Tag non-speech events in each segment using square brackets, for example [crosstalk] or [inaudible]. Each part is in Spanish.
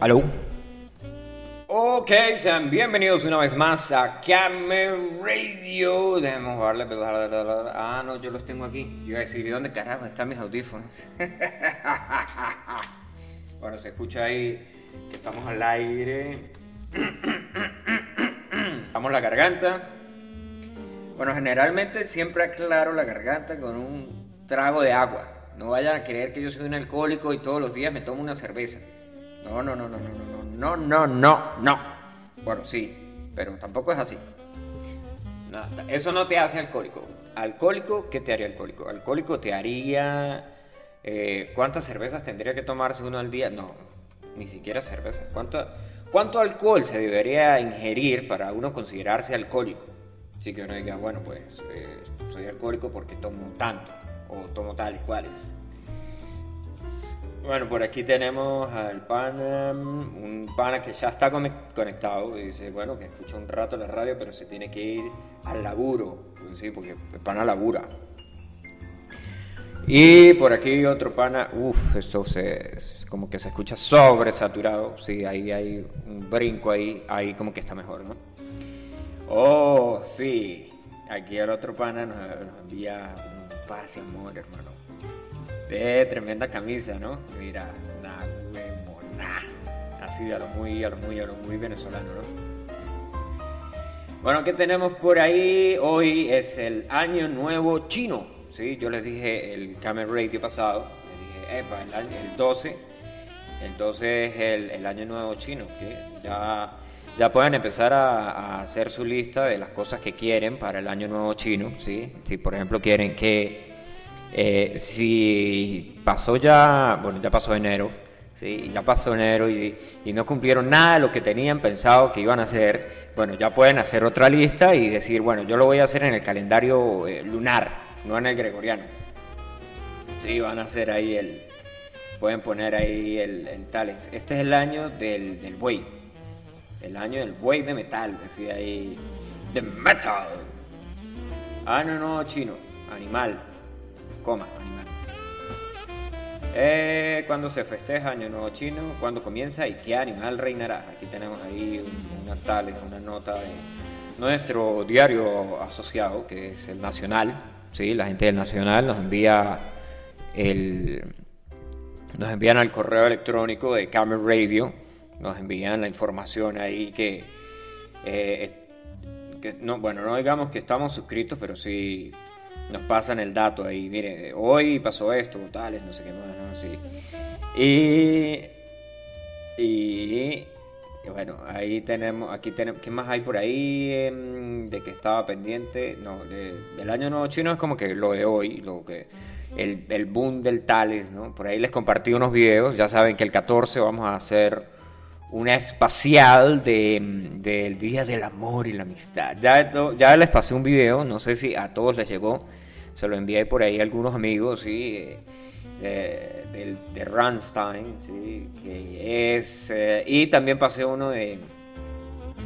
¿Aló? Ok, sean bienvenidos una vez más a Camel Radio. Dejemos darle. Ah, no, yo los tengo aquí. Yo iba a decir, ¿y dónde carajo están mis audífonos? [laughs] bueno, se escucha ahí que estamos al aire. [clears throat] Estamos la garganta. Bueno, generalmente siempre aclaro la garganta con un trago de agua. No vayan a creer que yo soy un alcohólico y todos los días me tomo una cerveza. No, no, no, no, no, no, no, no, no, no. Bueno, sí, pero tampoco es así. eso no te hace alcohólico. Alcohólico, ¿qué te haría alcohólico? Alcohólico te haría... Eh, ¿Cuántas cervezas tendría que tomarse uno al día? No, ni siquiera cerveza. ¿Cuánto, ¿Cuánto alcohol se debería ingerir para uno considerarse alcohólico? Así que uno diga, bueno, pues eh, soy alcohólico porque tomo tanto o tomo tales cuales. Bueno, por aquí tenemos al pana, un pana que ya está conectado y dice, bueno, que escucha un rato la radio, pero se tiene que ir al laburo, pues sí, porque el pana labura. Y por aquí otro pana, uff, eso se, como que se escucha sobresaturado, sí, ahí hay un brinco ahí, ahí como que está mejor, ¿no? Oh, sí, aquí el otro pana nos envía paz y amor, hermano. De tremenda camisa, ¿no? Mira, la huevona. Así a lo muy, a lo muy, a lo muy venezolano, ¿no? Bueno, ¿qué tenemos por ahí? Hoy es el año nuevo chino. Sí, yo les dije el Camel Radio pasado. Les el, año, el 12. El 12 es el, año nuevo chino. Ya ya pueden empezar a, hacer su lista de las cosas que quieren para el año nuevo chino, ¿sí? Si por ejemplo quieren que eh, si pasó ya, bueno, ya pasó enero, ¿sí? Ya pasó enero y, no cumplieron nada de lo que tenían pensado que iban a hacer, bueno, ya pueden hacer otra lista y decir, bueno, yo lo voy a hacer en el calendario eh, lunar, no en el gregoriano. Sí, van a hacer ahí el, pueden poner ahí el, el tales. Este es el año del, del buey. El año del buey de metal, decía ahí. The metal. Ah, no, no, chino. Animal. Coma, animal. Eh, cuando se festeja Año Nuevo Chino, cuando comienza y qué animal reinará. Aquí tenemos ahí una tal, una nota de nuestro diario asociado, que es el Nacional. ¿sí? La gente del Nacional nos envía el, nos envían al correo electrónico de Camera Radio nos envían la información ahí que, eh, no, bueno, no digamos que estamos suscritos, pero sí nos pasan el dato ahí, mire, hoy pasó esto, tales, no sé qué más, ¿no? Sí. Y, y, bueno, ahí tenemos, aquí tenemos, ¿qué más hay por ahí em, de que estaba pendiente? No, del año nuevo chino es como que lo de hoy, lo que... El, el boom del Tales, ¿no? Por ahí les compartí unos videos, ya saben que el 14 vamos a hacer una espacial del Día del Amor y la Amistad. Ya, ya les pasé un video, no sé si a todos les llegó, se lo envié por ahí a algunos amigos, ¿sí? de, de, Rammstein, ¿sí? eh, y también pasé uno de,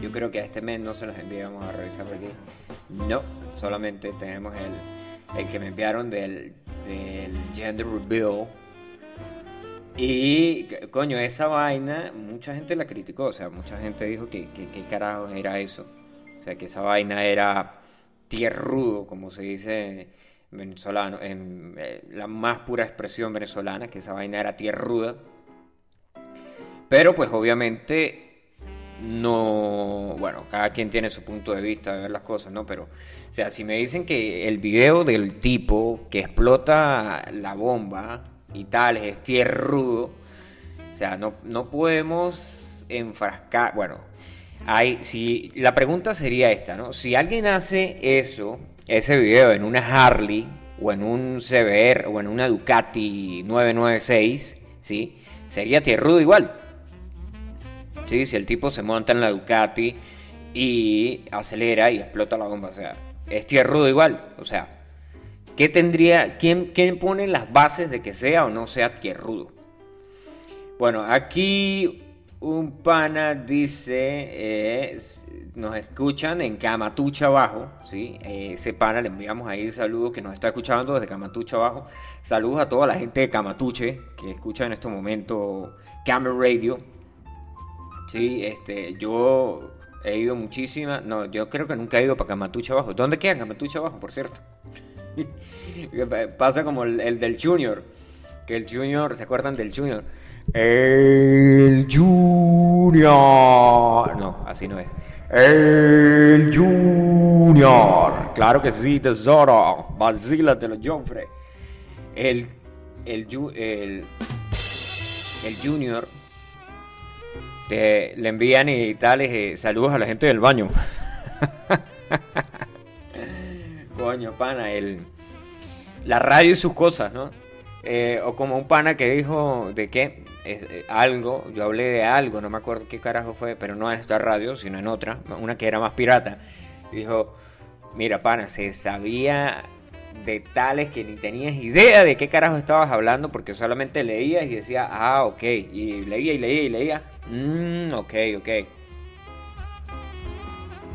yo creo que a este mes no se los envié, vamos a revisar aquí, no, solamente tenemos el, el que me enviaron del, del Gender Reveal, y, coño, esa vaina, mucha gente la criticó, o sea, mucha gente dijo que qué carajo era eso. O sea, que esa vaina era tierrudo, como se dice venezolano, en eh, la más pura expresión venezolana, que esa vaina era tierruda. Pero pues obviamente no, bueno, cada quien tiene su punto de vista de ver las cosas, ¿no? Pero, o sea, si me dicen que el video del tipo que explota la bomba y tal, es tierrudo. O sea, no, no podemos enfrascar. Bueno, hay, si, la pregunta sería esta, ¿no? Si alguien hace eso, ese video en una Harley o en un CBR o en una Ducati 996, ¿sí? Sería tierrudo igual. ¿Sí? Si el tipo se monta en la Ducati y acelera y explota la bomba, o sea, es tierrudo igual, o sea, ¿Qué tendría, quién, quién pone las bases de que sea o no sea tierrudo? Bueno, aquí un pana dice, eh, nos escuchan en Camatucha Abajo, ¿sí? Eh, ese pana le enviamos ahí saludos que nos está escuchando desde Camatucha Abajo. Saludos a toda la gente de Camatuche que escucha en este momento Camera Radio. Sí, este, yo he ido muchísimas. No, yo creo que nunca he ido para Camatucha Abajo. ¿Dónde queda Camatucha Abajo, por cierto? [laughs] Pasa como el, el, del Junior. Que el Junior, ¿se acuerdan del Junior? El Junior. No, así no es. El Junior. Claro que sí, tesoro. Vacílatelo, Joffre. El, el, el, el Junior te, le envían y tales eh, saludos a la gente del baño. [laughs] Coño, pana, el, la radio y sus cosas, ¿no? Eh, o como un pana que dijo de qué, eh, algo, yo hablé de algo, no me acuerdo qué carajo fue, pero no en esta radio, sino en otra, una que era más pirata. dijo, mira, pana, se sabía detalles que ni tenías idea de qué carajo estabas hablando porque solamente leías y decía, ah, ok, y leía y leía y leía, mmm, ok, ok.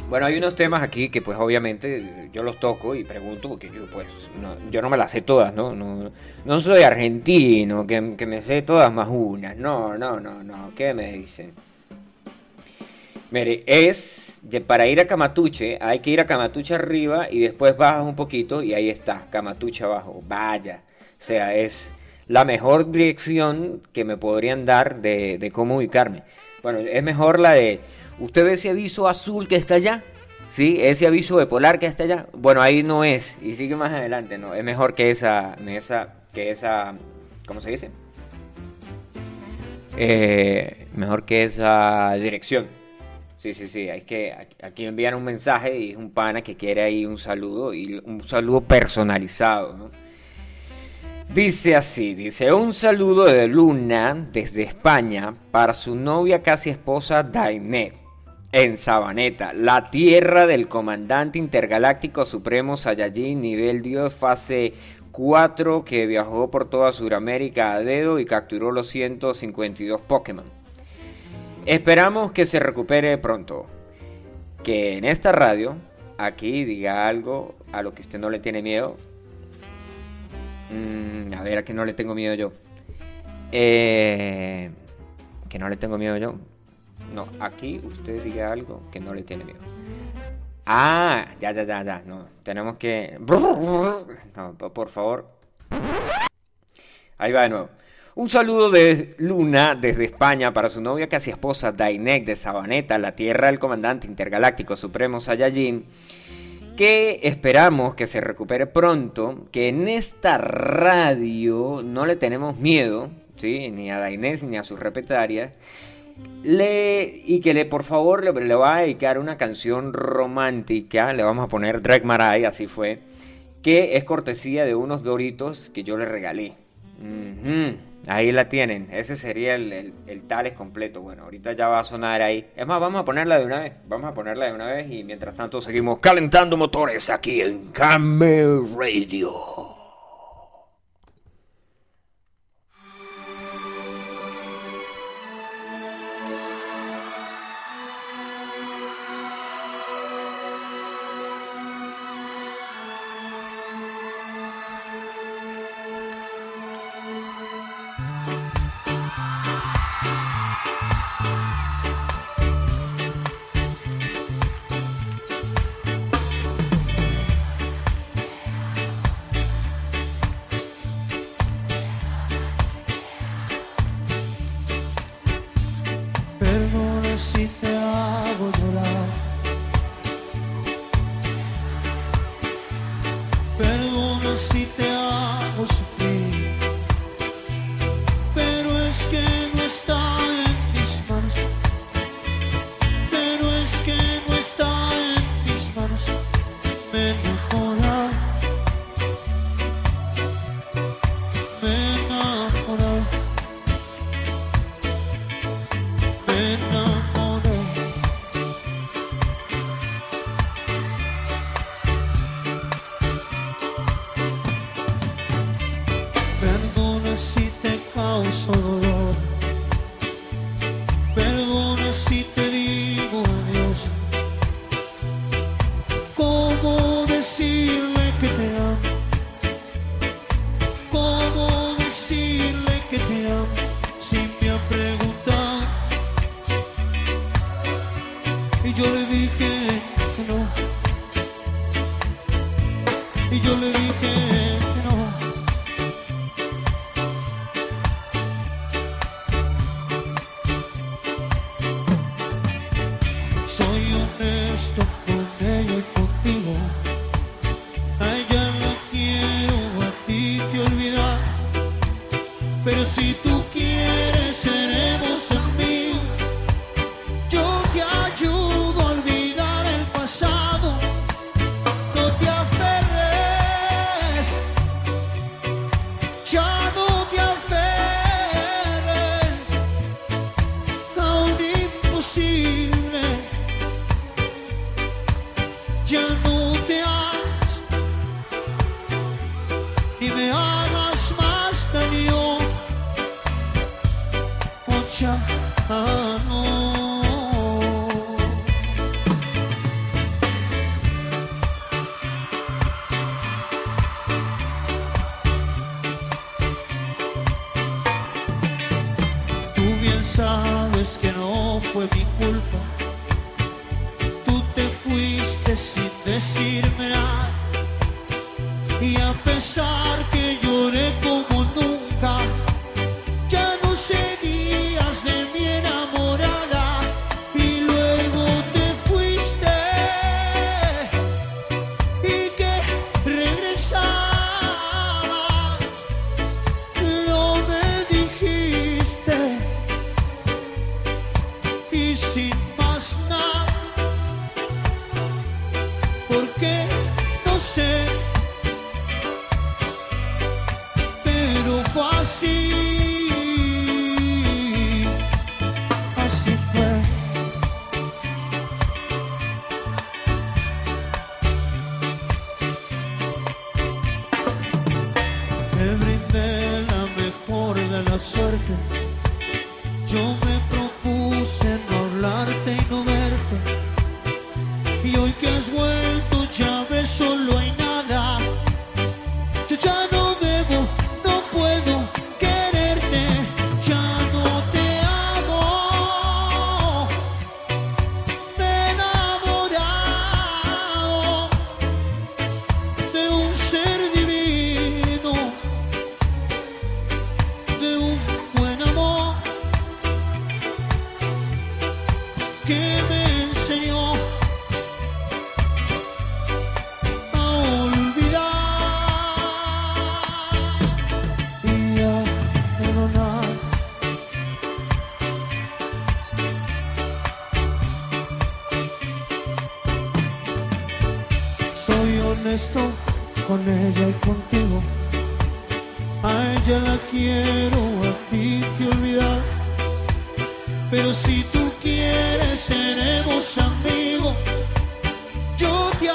Bueno, hay unos temas aquí que pues obviamente yo los toco y pregunto porque yo pues no, yo no me las sé todas, ¿no? No, no soy argentino, que, que me sé todas más unas, no, no, no, no, ¿qué me dicen? Mire, es de, para ir a Camatuche, hay que ir a Camatuche arriba y después bajas un poquito y ahí está, Camatuche abajo. Vaya, o sea, es la mejor dirección que me podrían dar de, de cómo ubicarme. Bueno, es mejor la de, ¿usted ve ese aviso azul que está allá? ¿Sí? Ese aviso de polar que está allá. Bueno, ahí no es. Y sigue más adelante, ¿no? Es mejor que esa, que esa, ¿cómo se dice? Eh, mejor que esa dirección. Sí, sí, sí, hay que aquí envían un mensaje y es un pana que quiere ahí un saludo y un saludo personalizado, ¿no? Dice así, dice un saludo de Luna desde España para su novia casi esposa Dainet en Sabaneta, la tierra del comandante intergaláctico supremo Saiyajin nivel Dios fase 4 que viajó por toda Sudamérica a dedo y capturó los 152 Pokémon. Esperamos que se recupere pronto. Que en esta radio, aquí diga algo a lo que usted no le tiene miedo. Mm, a ver, a no le tengo miedo yo. Eh, que no le tengo miedo yo. No, aquí usted diga algo que no le tiene miedo. Ah, ya, ya, ya, ya. No, tenemos que. [laughs] No, por favor. Ahí va de nuevo. Un saludo de Luna desde España para su novia casi esposa Dainek de Sabaneta, la tierra del comandante intergaláctico supremo Saiyajin, que esperamos que se recupere pronto, que en esta radio no le tenemos miedo, ¿sí? ni a Dainek ni a sus repetarias, le, y que le por favor le, va a dedicar una canción romántica, le vamos a poner Drake Marai, así fue, que es cortesía de unos doritos que yo le regalé. Ahí la tienen, ese sería el, el, el, Tales completo. Bueno, ahorita ya va a sonar ahí. Es más, vamos a ponerla de una vez. Vamos a ponerla de una vez y mientras tanto seguimos calentando motores aquí en Camel Radio. Pero si tú quieres, seremos amigos. Yo te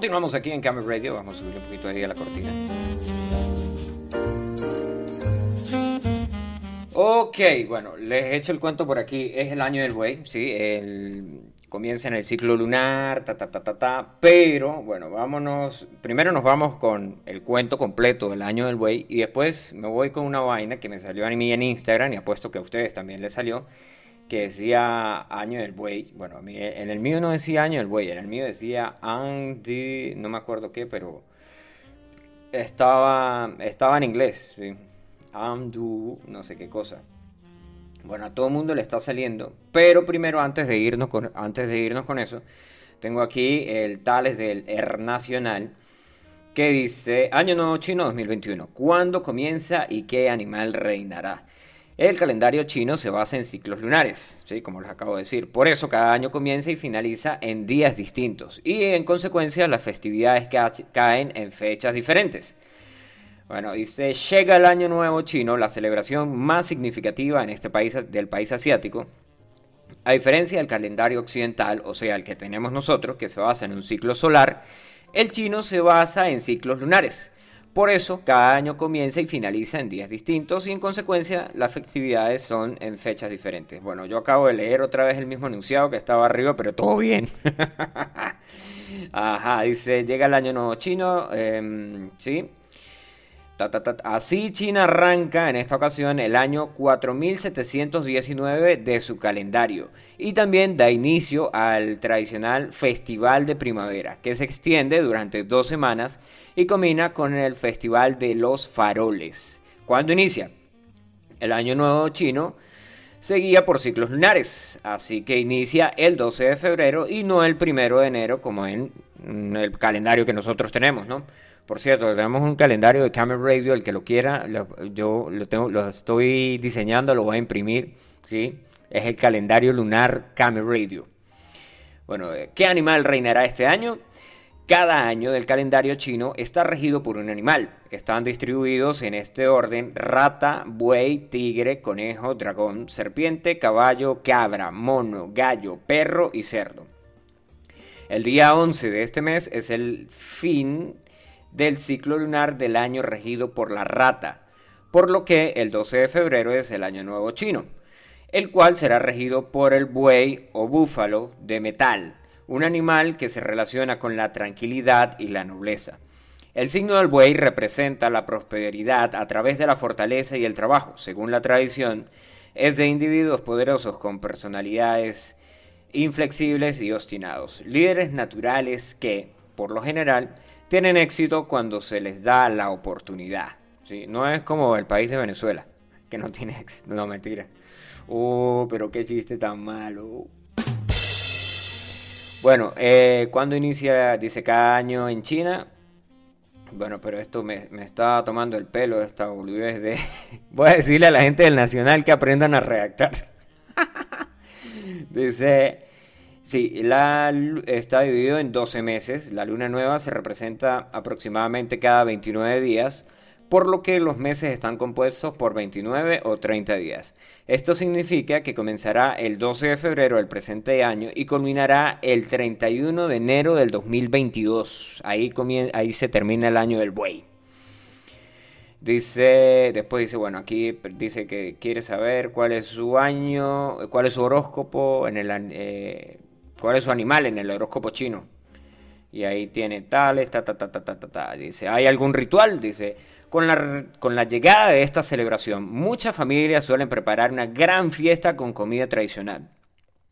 Continuamos aquí en Camera Radio. Vamos a subir un poquito ahí a la cortina. Ok, bueno, les he hecho el cuento por aquí. Es el año del buey, ¿sí? El... Comienza en el ciclo lunar, ta, ta, ta, ta, ta. Pero, bueno, vámonos. Primero nos vamos con el cuento completo del año del buey. Y después me voy con una vaina que me salió a mí en Instagram. Y apuesto que a ustedes también les salió. Que decía año del buey. Bueno, a mí, en el mío no decía año del buey. En el mío decía Andy. No me acuerdo qué, pero. Estaba, estaba en inglés, ¿sí? Amdu, no sé qué cosa. Bueno, a todo el mundo le está saliendo, pero primero antes de irnos con, antes de irnos con eso, tengo aquí el Tales del Er Nacional que dice Año Nuevo Chino 2021. ¿Cuándo comienza y qué animal reinará? El calendario chino se basa en ciclos lunares, ¿sí? como les acabo de decir. Por eso cada año comienza y finaliza en días distintos y en consecuencia las festividades caen en fechas diferentes. Bueno, dice, llega el Año Nuevo Chino, la celebración más significativa en este país del país asiático. A diferencia del calendario occidental, o sea, el que tenemos nosotros, que se basa en un ciclo solar, el chino se basa en ciclos lunares. Por eso, cada año comienza y finaliza en días distintos y en consecuencia las festividades son en fechas diferentes. Bueno, yo acabo de leer otra vez el mismo enunciado que estaba arriba, pero todo bien. [laughs] Ajá, dice, llega el año nuevo chino, em, sí, Así China arranca en esta ocasión el año 4719 de su calendario y también da inicio al tradicional Festival de Primavera que se extiende durante dos semanas y combina con el Festival de los Faroles. ¿Cuándo inicia? El año nuevo chino seguía por ciclos lunares, así que inicia el 12 de febrero y no el 1 de enero como en el calendario que nosotros tenemos, ¿no? Por cierto, tenemos un calendario de Camera Radio, el que lo quiera, yo lo, tengo, lo estoy diseñando, lo voy a imprimir, ¿sí? Es el calendario lunar Camera Radio. Bueno, eh, ¿qué animal reinará este año? Cada año del calendario chino está regido por un animal. Están distribuidos en este orden rata, buey, tigre, conejo, dragón, serpiente, caballo, cabra, mono, gallo, perro y cerdo. El día 11 de este mes es el fin del ciclo lunar del año regido por la rata, por lo que el 12 de febrero es el año nuevo chino, el cual será regido por el buey o búfalo de metal, un animal que se relaciona con la tranquilidad y la nobleza. El signo del buey representa la prosperidad a través de la fortaleza y el trabajo. Según la tradición, es de individuos poderosos con personalidades inflexibles y obstinados, líderes naturales que, por lo general, tienen éxito cuando se les da la oportunidad. ¿sí? No es como el país de Venezuela, que no tiene éxito. No, mentira. Oh, pero qué chiste tan malo. Bueno, eh, ¿cuándo inicia? Dice cada año en China. Bueno, pero esto me, me está tomando el pelo, esta boludez de... [laughs] Voy a decirle a la gente del Nacional que aprendan a redactar. [laughs] Dice, Sí, la, está dividido en 12 meses. La luna nueva se representa aproximadamente cada 29 días, por lo que los meses están compuestos por 29 o 30 días. Esto significa que comenzará el 12 de febrero del presente año y culminará el 31 de enero del 2022. Ahí, ahí se termina el año del buey. Dice, después dice, bueno, aquí dice que quiere saber cuál es su año, cuál es su horóscopo en el eh, cuál es su animal en el horóscopo chino. Y ahí tiene tales, ta, ta, ta, ta, ta, ta, Dice, ¿hay algún ritual? Dice, con la, con la llegada de esta celebración, muchas familias suelen preparar una gran fiesta con comida tradicional.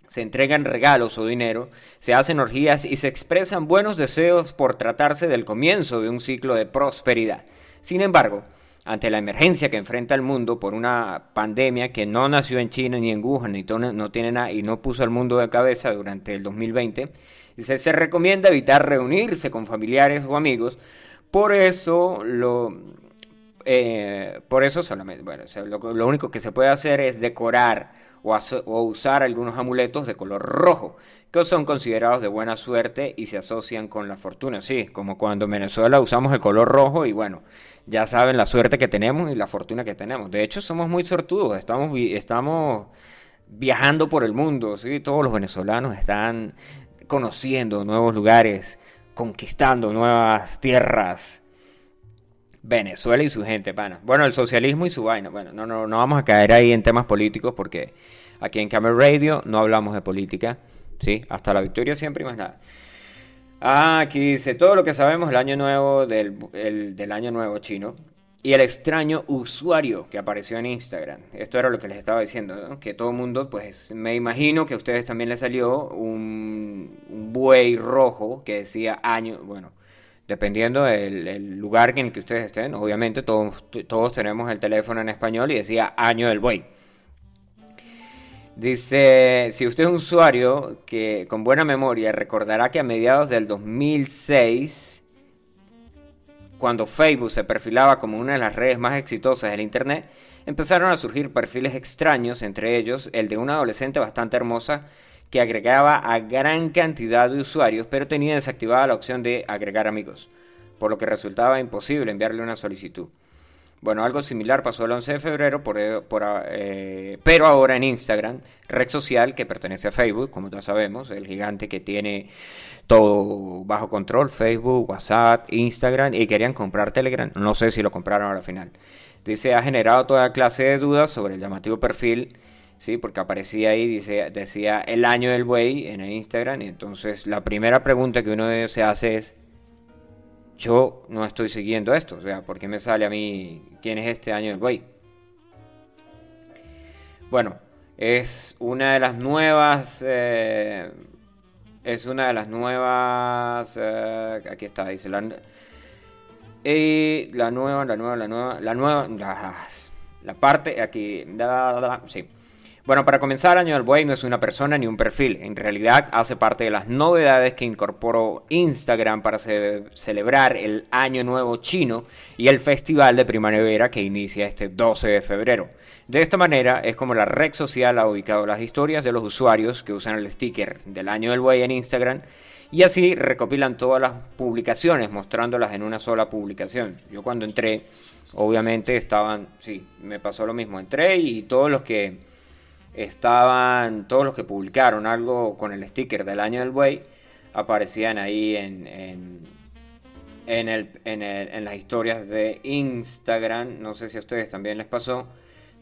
Se entregan regalos o dinero, se hacen orgías y se expresan buenos deseos por tratarse del comienzo de un ciclo de prosperidad. Sin embargo, ante la emergencia que enfrenta el mundo por una pandemia que no nació en China ni en Wuhan ni no tiene nada y no puso al mundo de cabeza durante el 2020, se, se recomienda evitar reunirse con familiares o amigos. Por eso lo eh, por eso solamente, bueno, lo, único que se puede hacer es decorar o, usar algunos amuletos de color rojo, que son considerados de buena suerte y se asocian con la fortuna, sí, como cuando en Venezuela usamos el color rojo y bueno, ya saben la suerte que tenemos y la fortuna que tenemos. De hecho, somos muy sortudos, estamos, estamos viajando por el mundo, ¿sí? todos los venezolanos están conociendo nuevos lugares, conquistando nuevas tierras. Venezuela y su gente, pana. Bueno, el socialismo y su vaina. Bueno, no, no, no vamos a caer ahí en temas políticos porque aquí en Camera Radio no hablamos de política. Sí, hasta la victoria siempre y más nada. Ah, aquí dice todo lo que sabemos del año nuevo del, del año nuevo chino y el extraño usuario que apareció en Instagram. Esto era lo que les estaba diciendo, que todo el mundo, pues me imagino que a ustedes también les salió un, buey rojo que decía año, bueno, dependiendo del lugar en el que ustedes estén, obviamente todos, todos tenemos el teléfono en español y decía año del buey. Dice, si usted es un usuario que con buena memoria recordará que a mediados del 2006 cuando Facebook se perfilaba como una de las redes más exitosas del Internet, empezaron a surgir perfiles extraños, entre ellos el de una adolescente bastante hermosa que agregaba a gran cantidad de usuarios, pero tenía desactivada la opción de agregar amigos, por lo que resultaba imposible enviarle una solicitud. Bueno, algo similar pasó el 11 de febrero, por, eh, eh, pero ahora en Instagram, red social que pertenece a Facebook, como ya sabemos, el gigante que tiene todo bajo control, Facebook, WhatsApp, Instagram, y querían comprar Telegram. No sé si lo compraron al final. Dice, ha generado toda clase de dudas sobre el llamativo perfil, sí, porque aparecía ahí, dice, decía el año del buey en el Instagram, y entonces la primera pregunta que uno se hace es, yo no estoy siguiendo esto. O sea, ¿por qué me sale a mí quién es este año del buey? Bueno, es una de las nuevas. Eh, es una de las nuevas. Eh, aquí está, dice la. La nueva, la nueva, la nueva, la nueva. La, parte aquí. sí. Bueno, para comenzar, Año del Buey no es una persona ni un perfil. En realidad hace parte de las novedades que incorporó Instagram para celebrar el Año Nuevo Chino y el Festival de Primavera que inicia este 12 de febrero. De esta manera es como la red social ha ubicado las historias de los usuarios que usan el sticker del Año del Buey en Instagram y así recopilan todas las publicaciones mostrándolas en una sola publicación. Yo cuando entré, obviamente estaban, sí, me pasó lo mismo, entré y todos los que estaban todos los que publicaron algo con el sticker del año del buey, aparecían ahí en, en, el, en, las historias de Instagram. No sé si a ustedes también les pasó.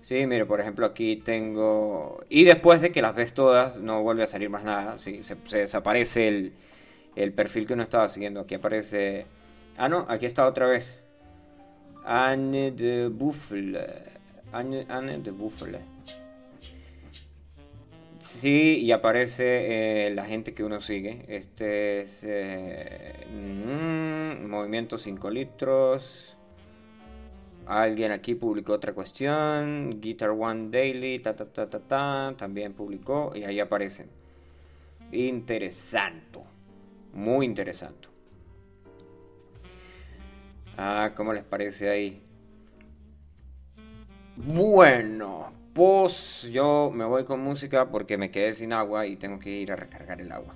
Sí, mire, por ejemplo, aquí tengo... Y después de que las ves todas, no vuelve a salir más nada. Sí, se, desaparece el, el, perfil que uno estaba siguiendo. Aquí aparece... Ah, no, aquí está otra vez. Anne de Buffle. Anne, Anne de Buffle. Sí, y aparece eh, la gente que uno sigue. Este es eh, mm, Movimiento 5 litros. Alguien aquí publicó otra cuestión. Guitar One Daily, ta ta ta ta ta. También publicó y ahí aparecen. Interesante. Muy interesante. Ah, ¿cómo les parece ahí? Bueno, pues yo me voy con música porque me quedé sin agua y tengo que ir a recargar el agua.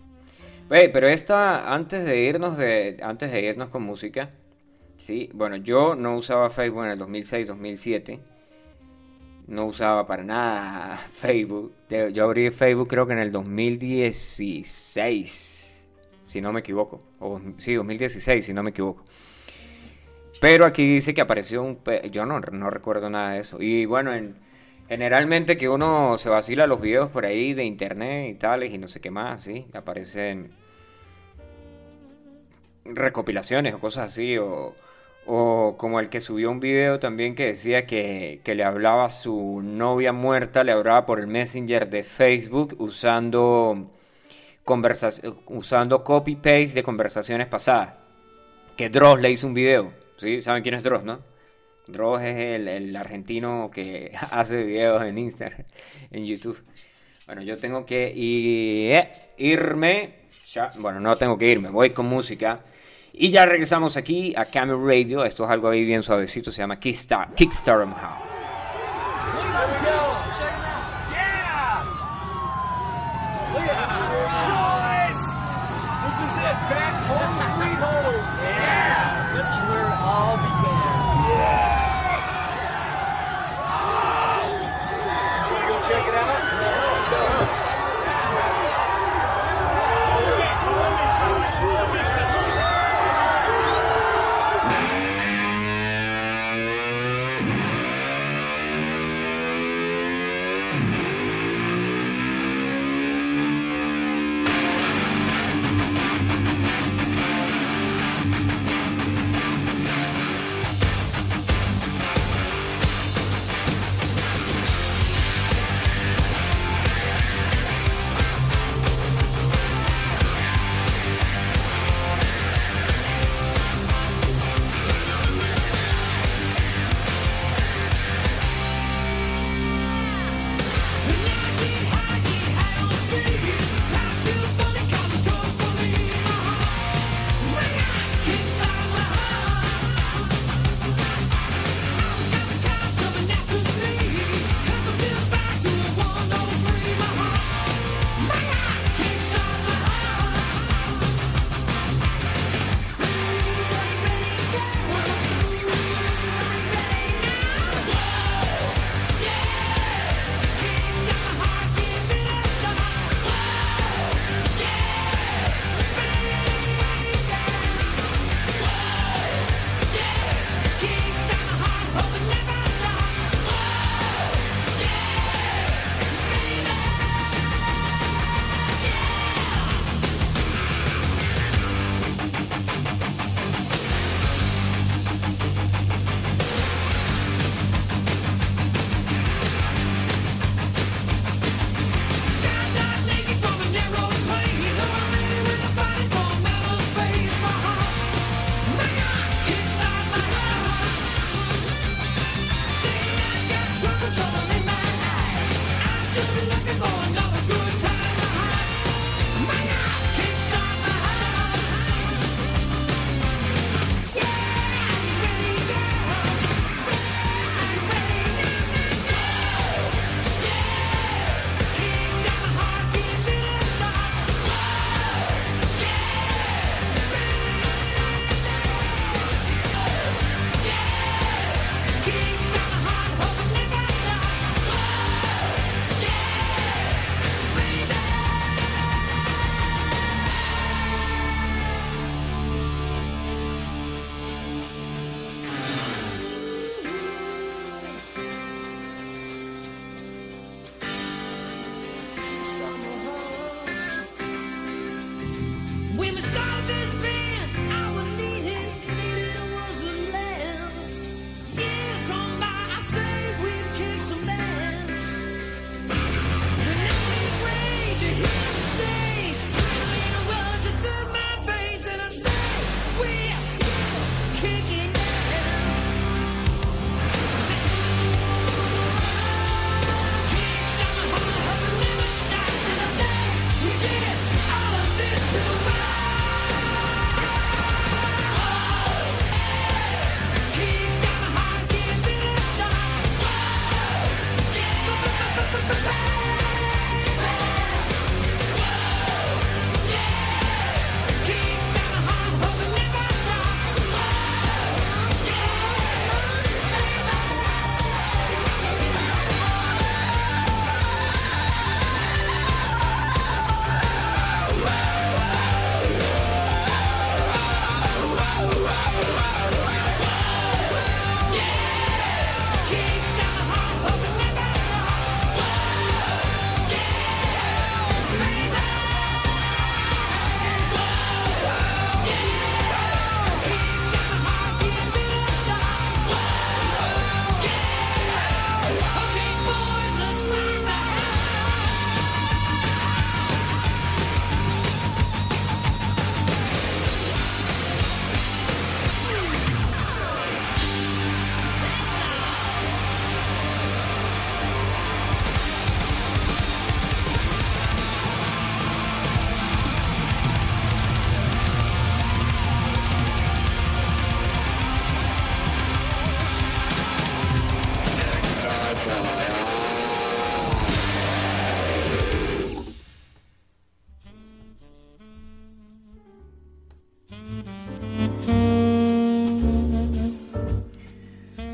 pero esta, antes de irnos de, antes de irnos con música, sí, bueno, yo no usaba Facebook en el 2006-2007. No usaba para nada [laughs] Facebook. Yo abrí Facebook creo que en el 2016, si no me equivoco. O, sí, 2016, si no me equivoco. Pero aquí dice que apareció un... Yo no, no recuerdo nada de eso. Y bueno, en Generalmente que uno se vacila los videos por ahí de internet y tales y no sé qué más, ¿sí? Aparecen recopilaciones o cosas así, o, como el que subió un video también que decía que, le hablaba a su novia muerta, le hablaba por el Messenger de Facebook usando, usando copy-paste de conversaciones pasadas. Que Dross le hizo un video, ¿sí? ¿Saben quién es Dross, no? Dross es el, argentino que [laughs] hace videos en Instagram, en YouTube. Bueno, yo tengo que irme. bueno, no tengo que irme, voy con música. Y ya regresamos aquí a Camera Radio. Esto es algo ahí bien suavecito, se llama Kickstarter, Kickstarter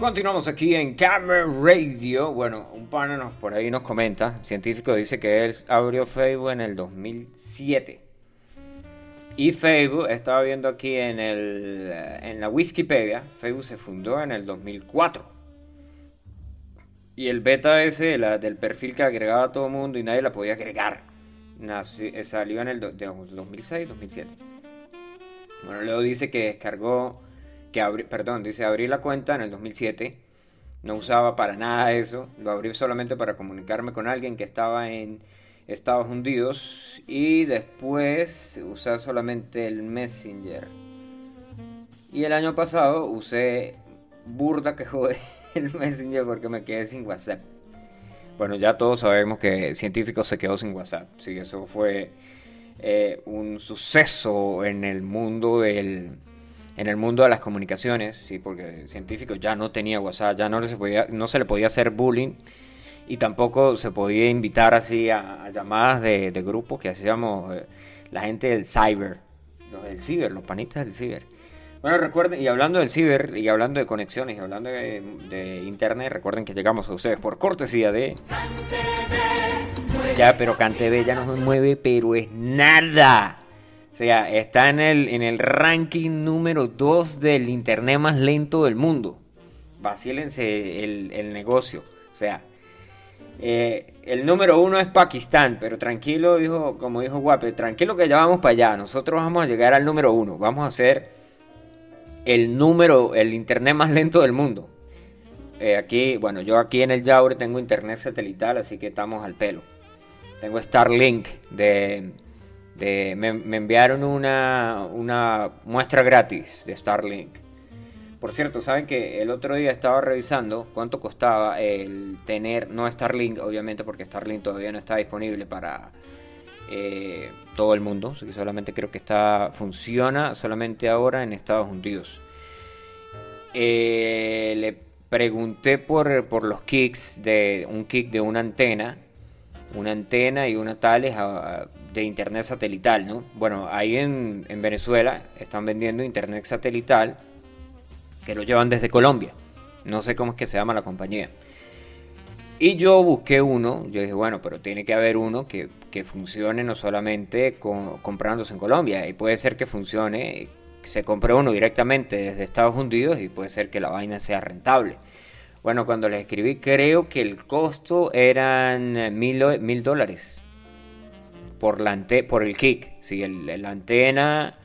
Continuamos aquí en Camera Radio. Bueno, un pana nos, por ahí nos comenta, científico dice que él abrió Facebook en el 2007. Y Facebook, estaba viendo aquí en, el, en la Wikipedia, Facebook se fundó en el 2004. Y el beta ese del perfil que agregaba a todo el mundo y nadie la podía agregar, salió en el 2006-2007. Bueno, luego dice que descargó que perdón, dice, abrí la cuenta en el 2007, no usaba para nada eso, lo abrí solamente para comunicarme con alguien que estaba en Estados Unidos y después usé solamente el Messenger. Y el año pasado usé burda que jode [laughs] el Messenger porque me quedé sin WhatsApp. Bueno, ya todos sabemos que el científico se quedó sin WhatsApp. Sí, eso fue eh, un suceso en el mundo del, en el mundo de las comunicaciones, sí, porque el científico ya no tenía WhatsApp, ya no, se, podía, no se le podía hacer bullying y tampoco se podía invitar así a, llamadas de, de, grupos que hacíamos eh, la gente del cyber, los del ciber, los panitas del ciber. Bueno, recuerden, y hablando del ciber, y hablando de conexiones, y hablando de, de internet, recuerden que llegamos a ustedes por cortesía de... Ya, pero CanTV ya no se mueve, pero es nada. O sea, está en el, en el ranking número 2 del internet más lento del mundo. Vacílense el, el negocio. O sea, eh, el número uno es Pakistán, pero tranquilo, dijo, como dijo Guape, tranquilo que ya vamos para allá. Nosotros vamos a llegar al número uno. Vamos a ser el número, el internet más lento del mundo. Eh, aquí, bueno, yo aquí en el Yaure tengo internet satelital, así que estamos al pelo. Tengo Starlink de me, enviaron una, muestra gratis de Starlink. Por cierto, saben que el otro día estaba revisando cuánto costaba el tener, no Starlink, obviamente, porque Starlink todavía no está disponible para eh, todo el mundo. Solamente creo que está, funciona solamente ahora en Estados Unidos. Eh, le pregunté por, por los kicks de un kick de una antena, una antena y una tales de internet satelital, ¿no? Bueno, ahí en, Venezuela están vendiendo internet satelital que lo llevan desde Colombia. No sé cómo es que se llama la compañía. Y yo busqué uno, yo dije, bueno, pero tiene que haber uno que, funcione no solamente comprándose en Colombia, y puede ser que funcione, se compre uno directamente desde Estados Unidos y puede ser que la vaina sea rentable. Bueno, cuando les escribí, creo que el costo eran mil, mil dólares por, la por el kick, ¿sí? el, la antena,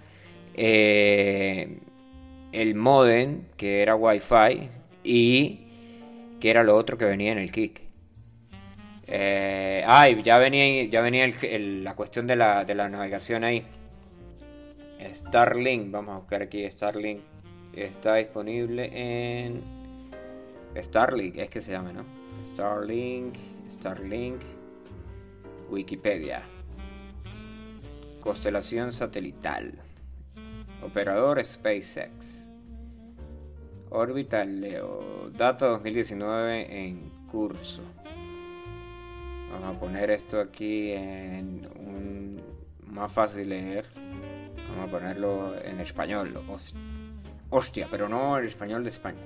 eh, el modem, que era wifi, y que era lo otro que venía en el kick. Eh, ah, ya venía, ya venía la cuestión de la, de la navegación ahí. Starlink, vamos a buscar aquí Starlink. Está disponible en Starlink, es que se llama, ¿no? Starlink, Starlink, Wikipedia. Constelación satelital. Operador SpaceX. Orbital Leo. Data 2019 en curso. Vamos a poner esto aquí en un más fácil leer. Vamos a ponerlo en español. Hostia, pero no en español de España.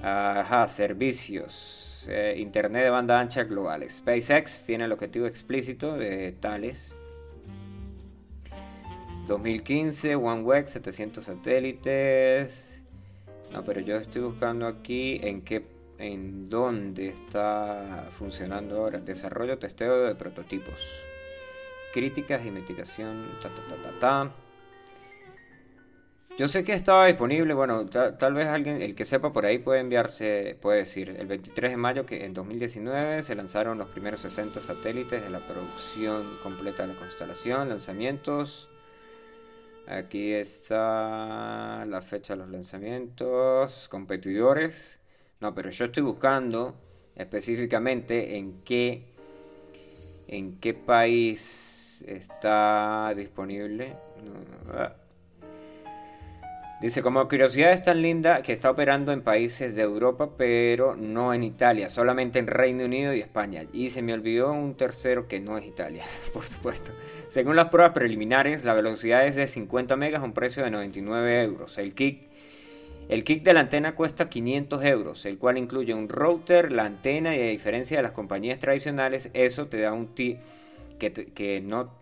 Ajá, servicios. Eh, Internet de banda ancha global. SpaceX tiene el objetivo explícito de tales 2015, OneWeb, 700 satélites. No, pero yo estoy buscando aquí en qué, en dónde está funcionando ahora. Desarrollo, testeo de prototipos. Críticas y mitigación. Ta, ta, ta, Yo sé que estaba disponible, bueno, tal vez alguien, el que sepa por ahí puede enviarse, puede decir, el 23 de mayo que en 2019 se lanzaron los primeros 60 satélites de la producción completa de la constelación, lanzamientos Aquí está la fecha de los lanzamientos, competidores. No, pero yo estoy buscando específicamente en qué en qué país está disponible. Ah. Dice, como curiosidad es tan linda que está operando en países de Europa, pero no en Italia, solamente en Reino Unido y España. Y se me olvidó un tercero que no es Italia, [laughs] por supuesto. Según las pruebas preliminares, la velocidad es de 50 megas a un precio de 99 euros. El kit El kit de la antena cuesta 500 euros, el cual incluye un router, la antena y a diferencia de las compañías tradicionales, eso te da un ti que, que no,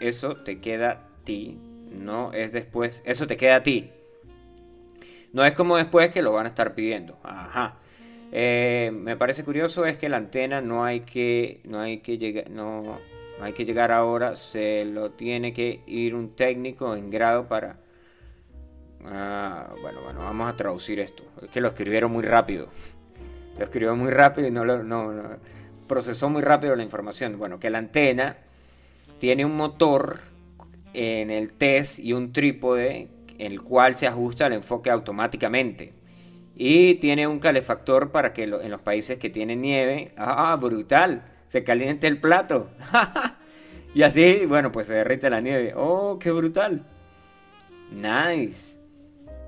eso te queda ti, no es después, eso te queda a ti. No es como después que lo van a estar pidiendo. Ajá. Eh, me parece curioso es que la antena no hay que, no hay que llegar, no, hay que llegar ahora, se lo tiene que ir un técnico en grado para Ah, bueno, bueno, vamos a traducir esto. Es que lo escribieron muy rápido. Lo escribió muy rápido y no lo no, procesó muy rápido la información. Bueno, que la antena tiene un motor en el test y un trípode en el cual se ajusta el enfoque automáticamente. Y tiene un calefactor para que en los países que tienen nieve, ¡ah, brutal! Se caliente el plato. [laughs] y así, bueno, pues se derrite la nieve. ¡Oh, qué brutal! Nice.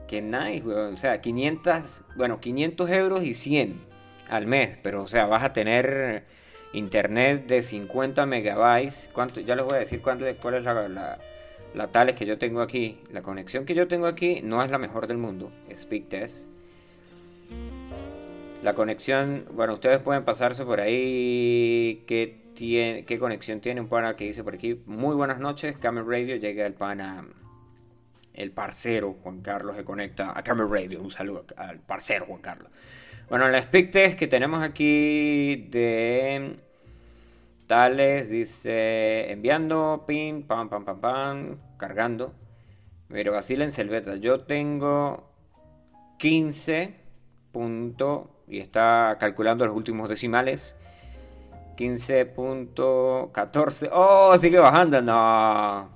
Que nice. O sea, 500, bueno, 500 euros y 100 al mes. Pero, o sea, vas a tener internet de 50 megabytes. ¿Cuánto? Ya les voy a decir cuánto, cuál es la, la tales que yo tengo aquí. La conexión que yo tengo aquí no es la mejor del mundo. Speak Test. La conexión, bueno, ustedes pueden pasarse por ahí. ¿Qué, tiene, qué conexión tiene un pana que dice por aquí? Muy buenas noches, Camel Radio. Llega el pana el parcero Juan Carlos se conecta a Camera Radio. Un saludo al parcero Juan Carlos. Bueno, la speak test que tenemos aquí de Tales dice enviando, pin, pam, pam, pam, pam, cargando. Pero en Selveta, yo tengo 15 punto y está calculando los últimos decimales. 15.14. Oh, sigue bajando. No.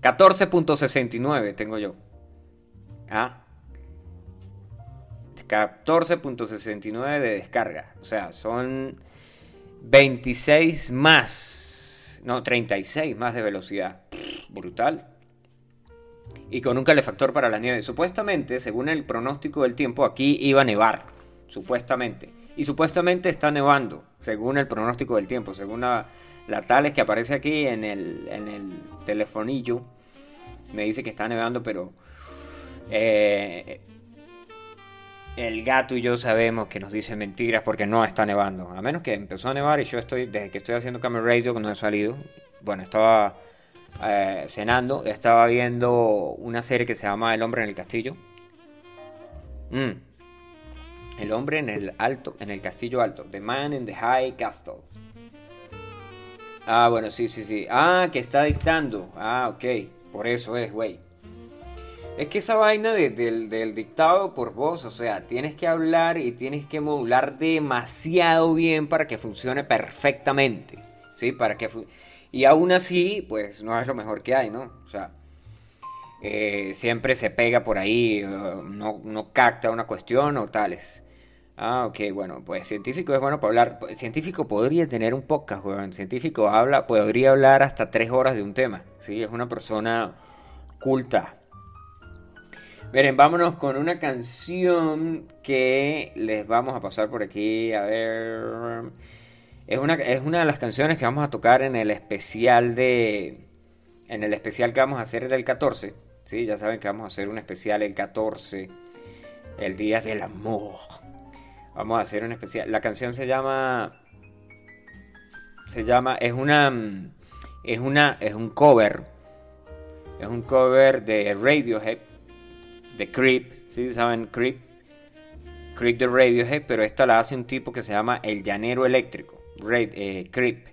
14.69 tengo yo. ¿Ah? 14.69 de descarga. O sea, son 26 más. No, 36 más de velocidad. brutal. Y con un calefactor para la nieve. Supuestamente, según el pronóstico del tiempo, aquí iba a nevar. Supuestamente. Y supuestamente está nevando. Según el pronóstico del tiempo. Según la, la Tales que aparece aquí en el, en el telefonillo me dice que está nevando, pero eh, el gato y yo sabemos que nos dice mentiras porque no está nevando. A menos que empezó a nevar y yo estoy, desde que estoy haciendo Camera Radio, que no he salido. Bueno, estaba eh, cenando, estaba viendo una serie que se llama El hombre en el castillo. Mm. El hombre en el alto, en el castillo alto. The Man in the High Castle. Ah, bueno, sí, sí, sí. Ah, que está dictando. Ah, ok. Por eso es, güey. Es que esa vaina del, dictado por voz, o sea, tienes que hablar y tienes que modular demasiado bien para que funcione perfectamente. ¿Sí? Para que y aún así, pues no es lo mejor que hay, ¿no? O sea, eh, siempre se pega por ahí, no, no capta una cuestión o tales. Ah, ok, bueno, pues científico es bueno para hablar. Científico podría tener un podcast, weón. Científico habla, podría hablar hasta tres horas de un tema. Sí, es una persona culta. Miren, vámonos con una canción que les vamos a pasar por aquí. A ver. Es una, es una de las canciones que vamos a tocar en el especial de. En el especial que vamos a hacer del 14. Sí, ya saben que vamos a hacer un especial el 14. El Día del Amor. Vamos a hacer un especial. La canción se llama. Se llama. Es una. Es una. Es un cover. Es un cover de Radiohead. De Creep. ¿Sí? ¿Saben? Creep. Creep de Radiohead. Pero esta la hace un tipo que se llama El Llanero Eléctrico. Eh, Creep.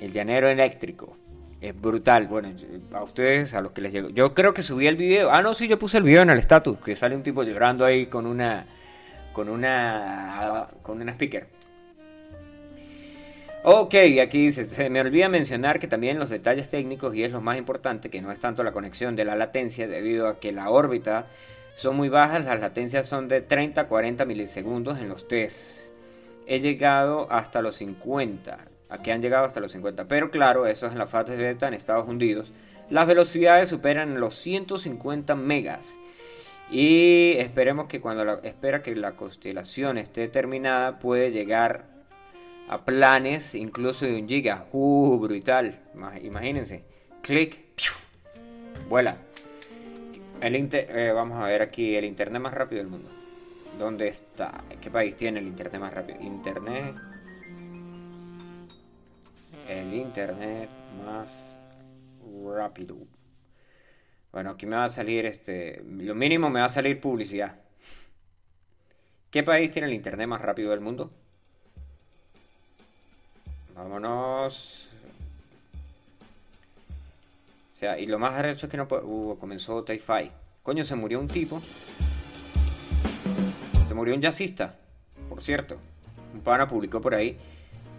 El Llanero Eléctrico. Es brutal. Bueno, a ustedes, a los que les llegó. Yo creo que subí el video. Ah, no, sí, yo puse el video en el status. Que sale un tipo llorando ahí con una con una, con una speaker. Ok, aquí dice, se me olvida mencionar que también los detalles técnicos, y es lo más importante, que no es tanto la conexión de la latencia, debido a que la órbita son muy bajas, las latencias son de 30 a 40 milisegundos en los tests. He llegado hasta los 50, aquí han llegado hasta los 50, pero claro, eso es en la fase beta en Estados Unidos. Las velocidades superan los 150 megas y esperemos que cuando la, espera que la constelación esté terminada puede llegar a planes incluso de un giga. Uh, brutal. Imagínense. Clic. Vuela. El eh, vamos a ver aquí el internet más rápido del mundo. ¿Dónde está? ¿Qué país tiene el internet más rápido? Internet. El internet más rápido. Bueno, aquí me va a salir este. Lo mínimo me va a salir publicidad. ¿Qué país tiene el internet más rápido del mundo? Vámonos. O sea, y lo más arrecho es que no puede... Uh, comenzó Taifai. Coño, se murió un tipo. Se murió un jazzista, por cierto. Un pana publicó por ahí.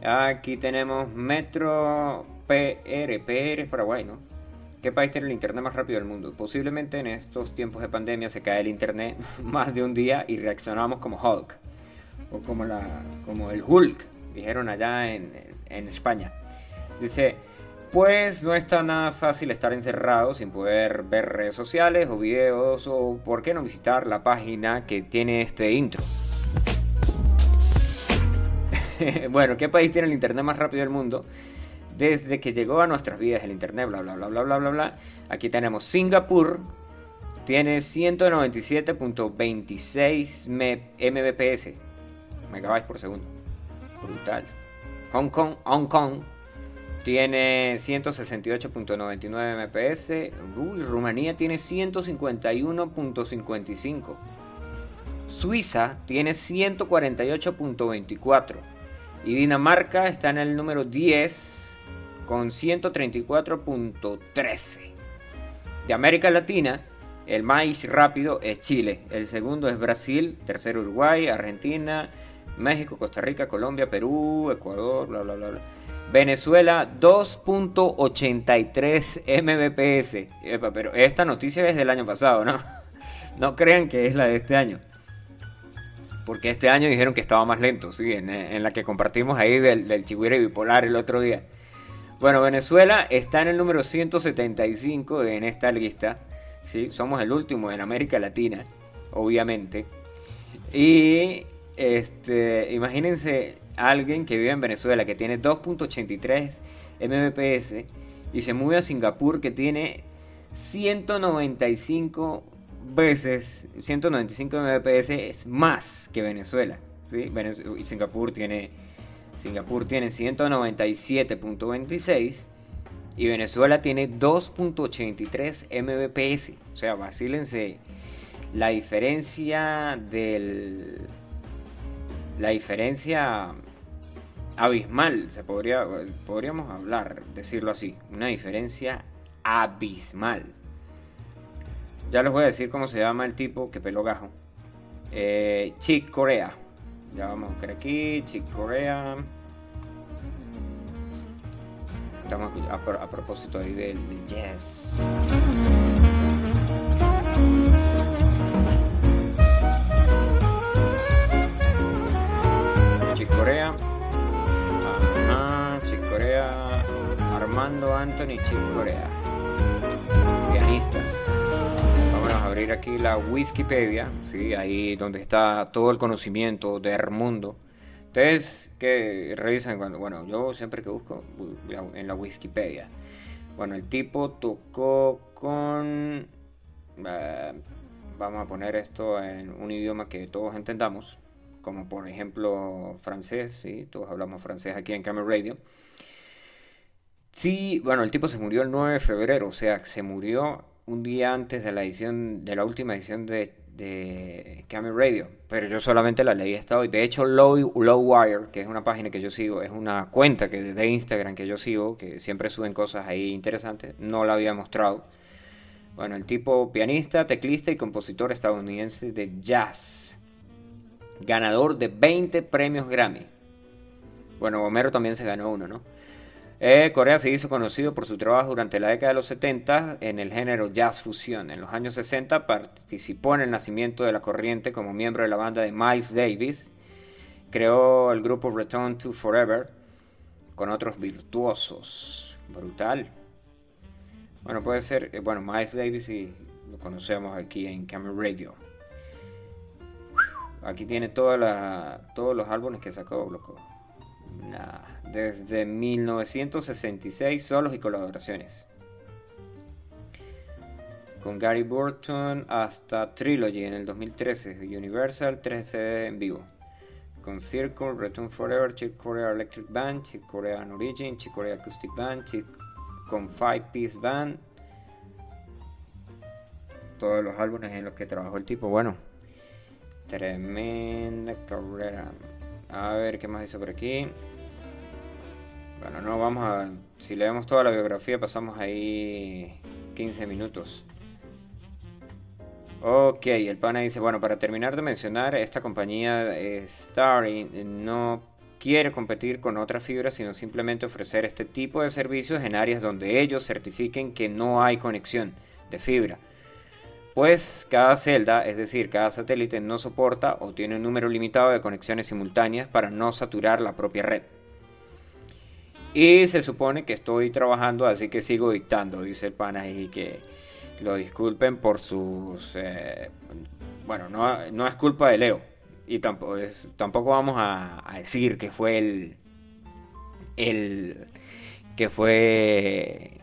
Aquí tenemos Metro PR, PR Paraguay, ¿no? ¿Qué país tiene el internet más rápido del mundo? Posiblemente en estos tiempos de pandemia se cae el internet [laughs] más de un día y reaccionamos como Hulk. O como, la, como el Hulk, dijeron allá en, en España. Dice, pues no está nada fácil estar encerrado sin poder ver redes sociales o videos o por qué no visitar la página que tiene este intro. [laughs] bueno, ¿qué país tiene el internet más rápido del mundo? Desde que llegó a nuestras vidas el internet, bla bla bla bla bla bla bla. Aquí tenemos Singapur, tiene 197.26 Mbps, megabytes por segundo. Brutal. Hong Kong, Hong Kong tiene 168.99 MPS. Uy, Rumanía tiene 151.55. Suiza tiene 148.24. Y Dinamarca está en el número 10 con 134.13. De América Latina, el más rápido es Chile. El segundo es Brasil. Tercero Uruguay, Argentina, México, Costa Rica, Colombia, Perú, Ecuador, bla, bla, bla. Venezuela 2.83 Mbps. pero esta noticia es del año pasado, ¿no? [laughs] No crean que es la de este año. Porque este año dijeron que estaba más lento, ¿sí? En, la que compartimos ahí del, del bipolar el otro día. Bueno, Venezuela está en el número 175 en esta lista. ¿sí? Somos el último en América Latina, obviamente. Y este, imagínense alguien que vive en Venezuela que tiene 2.83 Mbps y se mueve a Singapur que tiene 195 veces, 195 Mbps más que Venezuela. ¿sí? y Singapur tiene, Singapur tiene 197.26 y Venezuela tiene 2.83 Mbps. O sea, vacílense la diferencia del la diferencia abismal, se podría, podríamos hablar, decirlo así, una diferencia abismal. Ya les voy a decir cómo se llama el tipo que peló gajo. Eh, Chick Corea. Ya vamos a buscar aquí, Chick Corea. Estamos a, a propósito ahí del jazz. Corea. Corea. Armando Anthony Corea. Pianista. Vamos a abrir aquí la Wikipedia, ¿sí? ahí donde está todo el conocimiento del mundo. Ustedes que revisan cuando, bueno, yo siempre que busco en la Wikipedia. Bueno, el tipo tocó con, eh, vamos a poner esto en un idioma que todos entendamos como por ejemplo francés, ¿sí? todos hablamos francés aquí en Camera Radio. Sí, bueno, el tipo se murió el 9 de febrero, o sea, se murió un día antes de la edición, de la última edición de, de Camera Radio, pero yo solamente la leí esta hoy. De hecho, Low, Low Wire, que es una página que yo sigo, es una cuenta que de Instagram que yo sigo, que siempre suben cosas ahí interesantes, no la había mostrado. Bueno, el tipo pianista, teclista y compositor estadounidense de jazz ganador de 20 premios Grammy. Bueno, Homero también se ganó uno, ¿no? Eh, Corea se hizo conocido por su trabajo durante la década de los 70 en el género jazz fusión. En los años 60 participó en el nacimiento de la corriente como miembro de la banda de Miles Davis. Creó el grupo Return to Forever con otros virtuosos. Brutal. Bueno, puede ser, eh, bueno, Miles Davis y lo conocemos aquí en Camera Radio. Aquí tiene todos los álbumes que sacó, loco. Desde 1966, solos y colaboraciones. con Gary Burton hasta Trilogy en el 2013, Universal 3 en vivo, con Circle, Return Forever, Chick Corea Electric Band, Chick Corea Origin, Chick Corea Acoustic Band, Chick con Five Piece Band, todos los álbumes en los que trabajó el tipo, bueno, tremenda carrera. A ver qué más hizo por aquí. Bueno, no vamos a. Si leemos toda la biografía, pasamos ahí 15 minutos. Ok, el pana dice: Bueno, para terminar de mencionar, esta compañía eh, Starring no quiere competir con otras fibras, sino simplemente ofrecer este tipo de servicios en áreas donde ellos certifiquen que no hay conexión de fibra. Pues cada celda, es decir, cada satélite no soporta o tiene un número limitado de conexiones simultáneas para no saturar la propia red. Y se supone que estoy trabajando, así que sigo dictando, dice el pana y que lo disculpen por sus... Eh, bueno, no, es culpa de Leo. Y tampoco, tampoco vamos a, decir que fue el... el que fue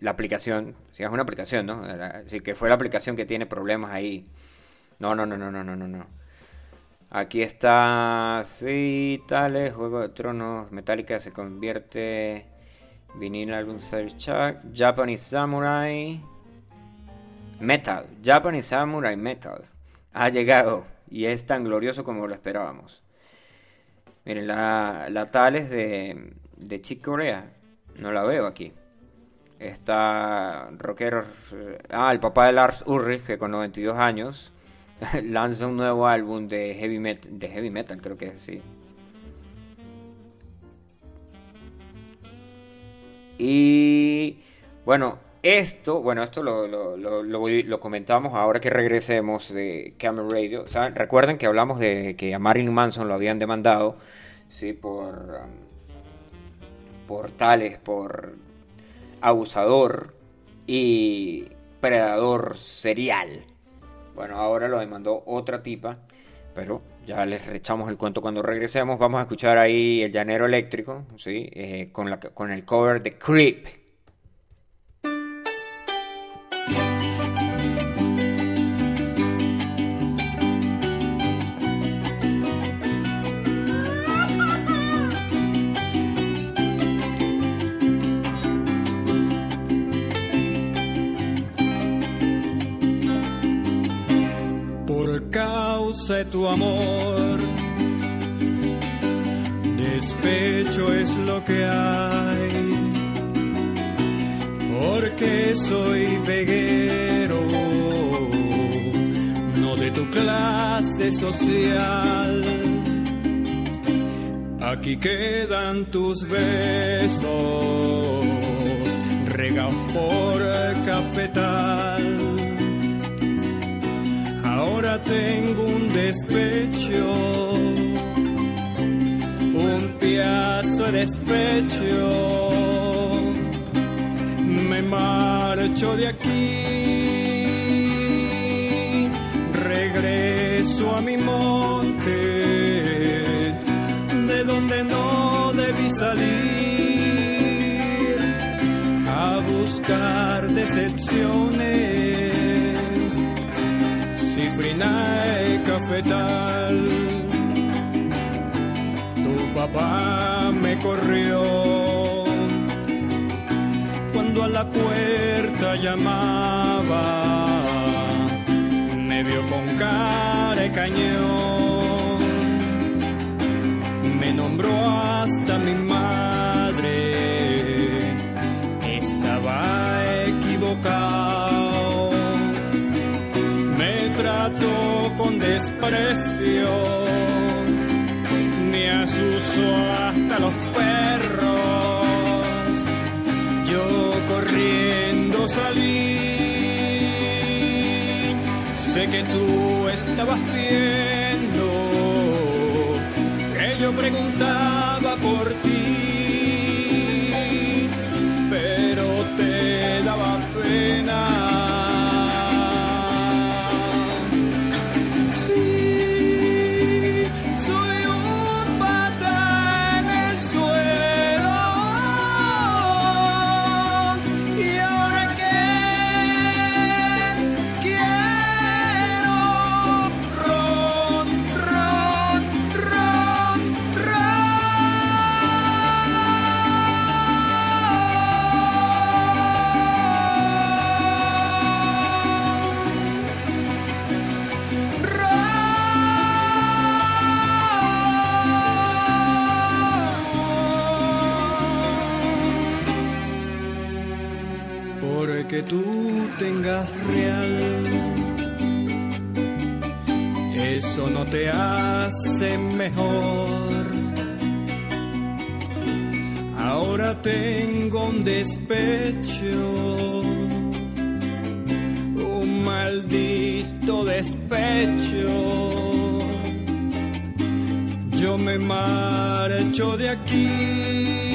la aplicación, si es una aplicación, ¿no? Así que fue la aplicación que tiene problemas ahí. No, no, no, no, no, no, no. Aquí está, sí, tales, Juego de Tronos, Metallica se convierte, vinil album Chuck, Japanese Samurai, Metal, Japanese Samurai Metal, ha llegado y es tan glorioso como lo esperábamos. Miren, la, la Tales de, de Chick Corea, no la veo aquí. Está rockero, ah, el papá de Lars Ulrich, que con 92 años, [laughs] lanza un nuevo álbum de heavy, metal, de heavy metal, creo que es así. Y bueno, esto, bueno, esto lo, lo, comentamos ahora que regresemos de Camera Radio. recuerden que hablamos de que a Marilyn Manson lo habían demandado, sí, por, um, por tales, por abusador y predador serial. Bueno, ahora lo demandó otra tipa, pero ya les echamos el cuento cuando regresemos. Vamos a escuchar ahí el llanero eléctrico, ¿sí? Eh, con, la, con el cover de Creep. Tu amor. Despecho es lo que hay, porque soy veguero, no de tu clase social. Aquí quedan tus besos, regados por cafetal tengo un despecho, un piazo de despecho. Me marcho de aquí, regreso a mi monte, de donde no debí salir, a buscar decepciones y cafetal. Tu papá me corrió cuando a la puerta llamaba. Me vio con cara de cañón. Me nombró hasta mi madre. Estaba equivocado me asuso hasta los perros, yo corriendo salí, sé que tú estabas viendo, que yo preguntaba por ti, te hace mejor. Ahora tengo un despecho, un maldito despecho. Yo me marcho de aquí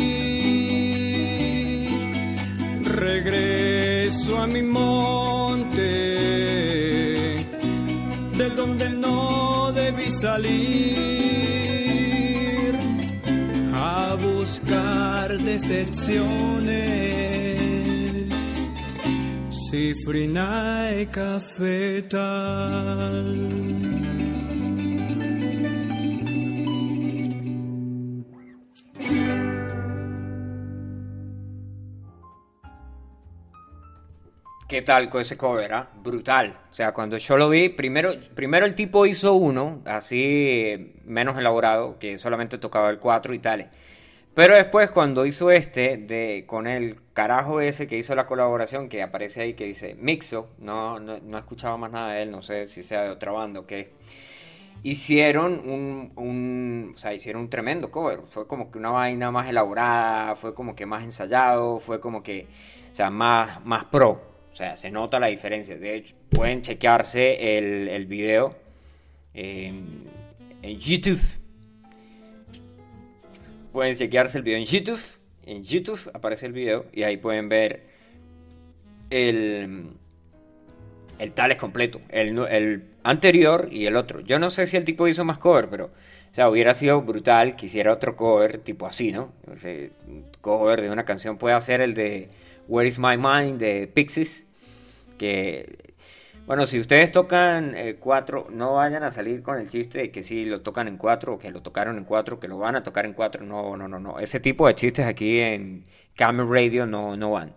salir a buscar decepciones. Cifrina y cafetal. ¿Qué tal con ese cover? Ah? Brutal. O sea, cuando yo lo vi, primero, primero el tipo hizo uno, así menos elaborado, que solamente tocaba el 4 y tal. Pero después cuando hizo este, de, con el carajo ese que hizo la colaboración, que aparece ahí, que dice Mixo, no, no, no escuchaba más nada de él, no sé si sea de otra banda o qué. Hicieron un, un, o sea, hicieron un tremendo cover. Fue como que una vaina más elaborada, fue como que más ensayado, fue como que, o sea, más, más pro. O sea, se nota la diferencia. De hecho, pueden chequearse el, el video en, YouTube. Pueden chequearse el video en YouTube. En YouTube aparece el video y ahí pueden ver el, el es completo. El, el, anterior y el otro. Yo no sé si el tipo hizo más cover, pero o sea, hubiera sido brutal que hiciera otro cover tipo así, ¿no? O cover de una canción puede hacer el de Where is My Mind de Pixies. Que, bueno, si ustedes tocan eh, cuatro, no vayan a salir con el chiste de que si lo tocan en cuatro, o que lo tocaron en cuatro, que lo van a tocar en cuatro. No, no, no, no. Ese tipo de chistes aquí en Camel Radio no, no van.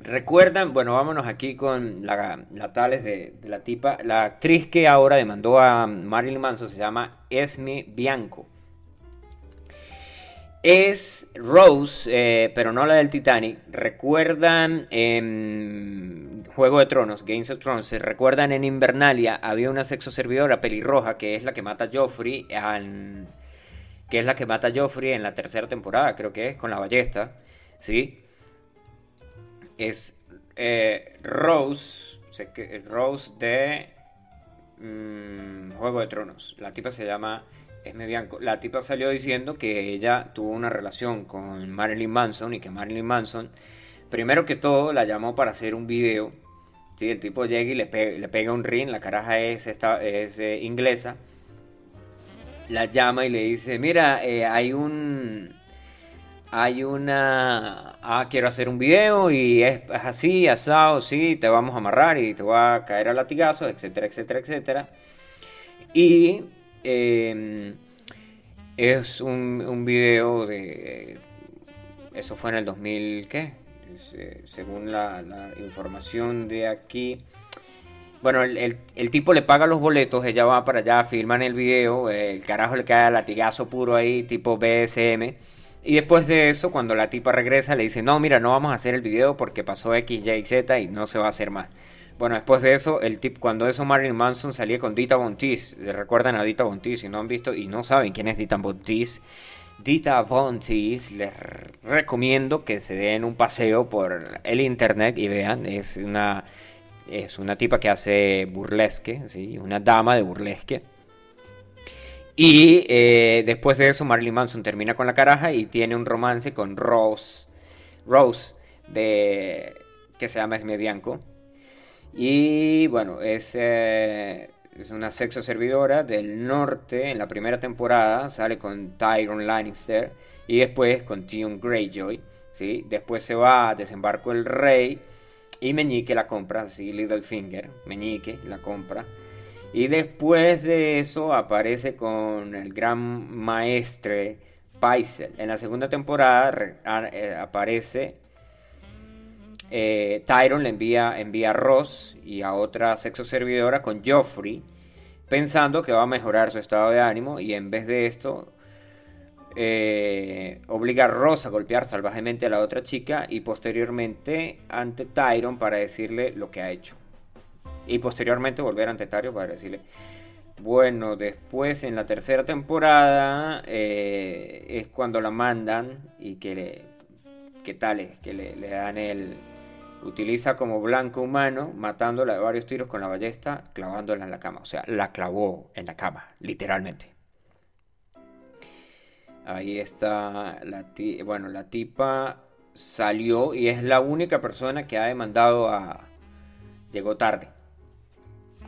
Recuerdan, bueno, vámonos aquí con la, la tales de, de, la tipa. La actriz que ahora demandó a Marilyn Manson se llama Esme Bianco es Rose, eh, pero no la del Titanic. Recuerdan en Juego de Tronos, Games of Thrones, recuerdan en Invernalia había una sexo servidora pelirroja que es la que mata a Joffrey, que es la que mata a Joffrey en la tercera temporada, creo que es, con la ballesta, ¿sí? Es eh, Rose, Rose de mm, Juego de Tronos. La tipa se llama es Bianco. La tipa salió diciendo que ella tuvo una relación con Marilyn Manson y que Marilyn Manson, primero que todo, la llamó para hacer un video. ¿sí? El tipo llega y le, pega un ring, la caraja es, esta, es eh, inglesa. La llama y le dice, mira, eh, hay un... Hay una... Ah, quiero hacer un video y es, así, asado, sí, te vamos a amarrar y te va a caer a latigazos, etcétera, etcétera, etcétera. Y Em, es un, un, video de... Eso fue en el 2000, ¿qué? Eh, según la, información de aquí. Bueno, el, tipo le paga los boletos, ella va para allá, filman el video, el carajo le cae latigazo puro ahí, tipo BSM. Y después de eso, cuando la tipa regresa, le dice, no, mira, no vamos a hacer el video porque pasó X, Y, Z y no se va a hacer más. Bueno, después de eso, el tip, cuando eso Marilyn Manson salía con Dita Bontis, recuerdan a Dita Bontis, si no han visto y no saben quién es Dita Bontis, Dita Bontis, les recomiendo que se den un paseo por el internet y vean, es una, es una tipa que hace burlesque, ¿sí? una dama de burlesque. Y eh, después de eso, Marilyn Manson termina con la caraja y tiene un romance con Rose, Rose, de, que se llama Esme Bianco y bueno, es, eh, es una sexo servidora del norte en la primera temporada. Sale con Tyron Lannister y después con Tion Greyjoy. ¿sí? Después se va a Desembarco el Rey y Meñique la compra. ¿sí? Littlefinger, Meñique la compra. Y después de eso aparece con el gran maestre Paisel. En la segunda temporada eh, aparece eh, Tyron le envía, envía a Ross y a otra sexo servidora con Joffrey, pensando que va a mejorar su estado de ánimo y en vez de esto, eh, obliga a Ross a golpear salvajemente a la otra chica y posteriormente ante Tyron para decirle lo que ha hecho. Y posteriormente volver ante Tyron para decirle... Bueno, después en la tercera temporada eh, es cuando la mandan y que le... ¿Qué tal? Que le, le dan el... Utiliza como blanco humano, matándola de varios tiros con la ballesta, clavándola en la cama. O sea, la clavó en la cama, literalmente. Ahí está la bueno, la tipa salió y es la única persona que ha demandado a llegó tarde.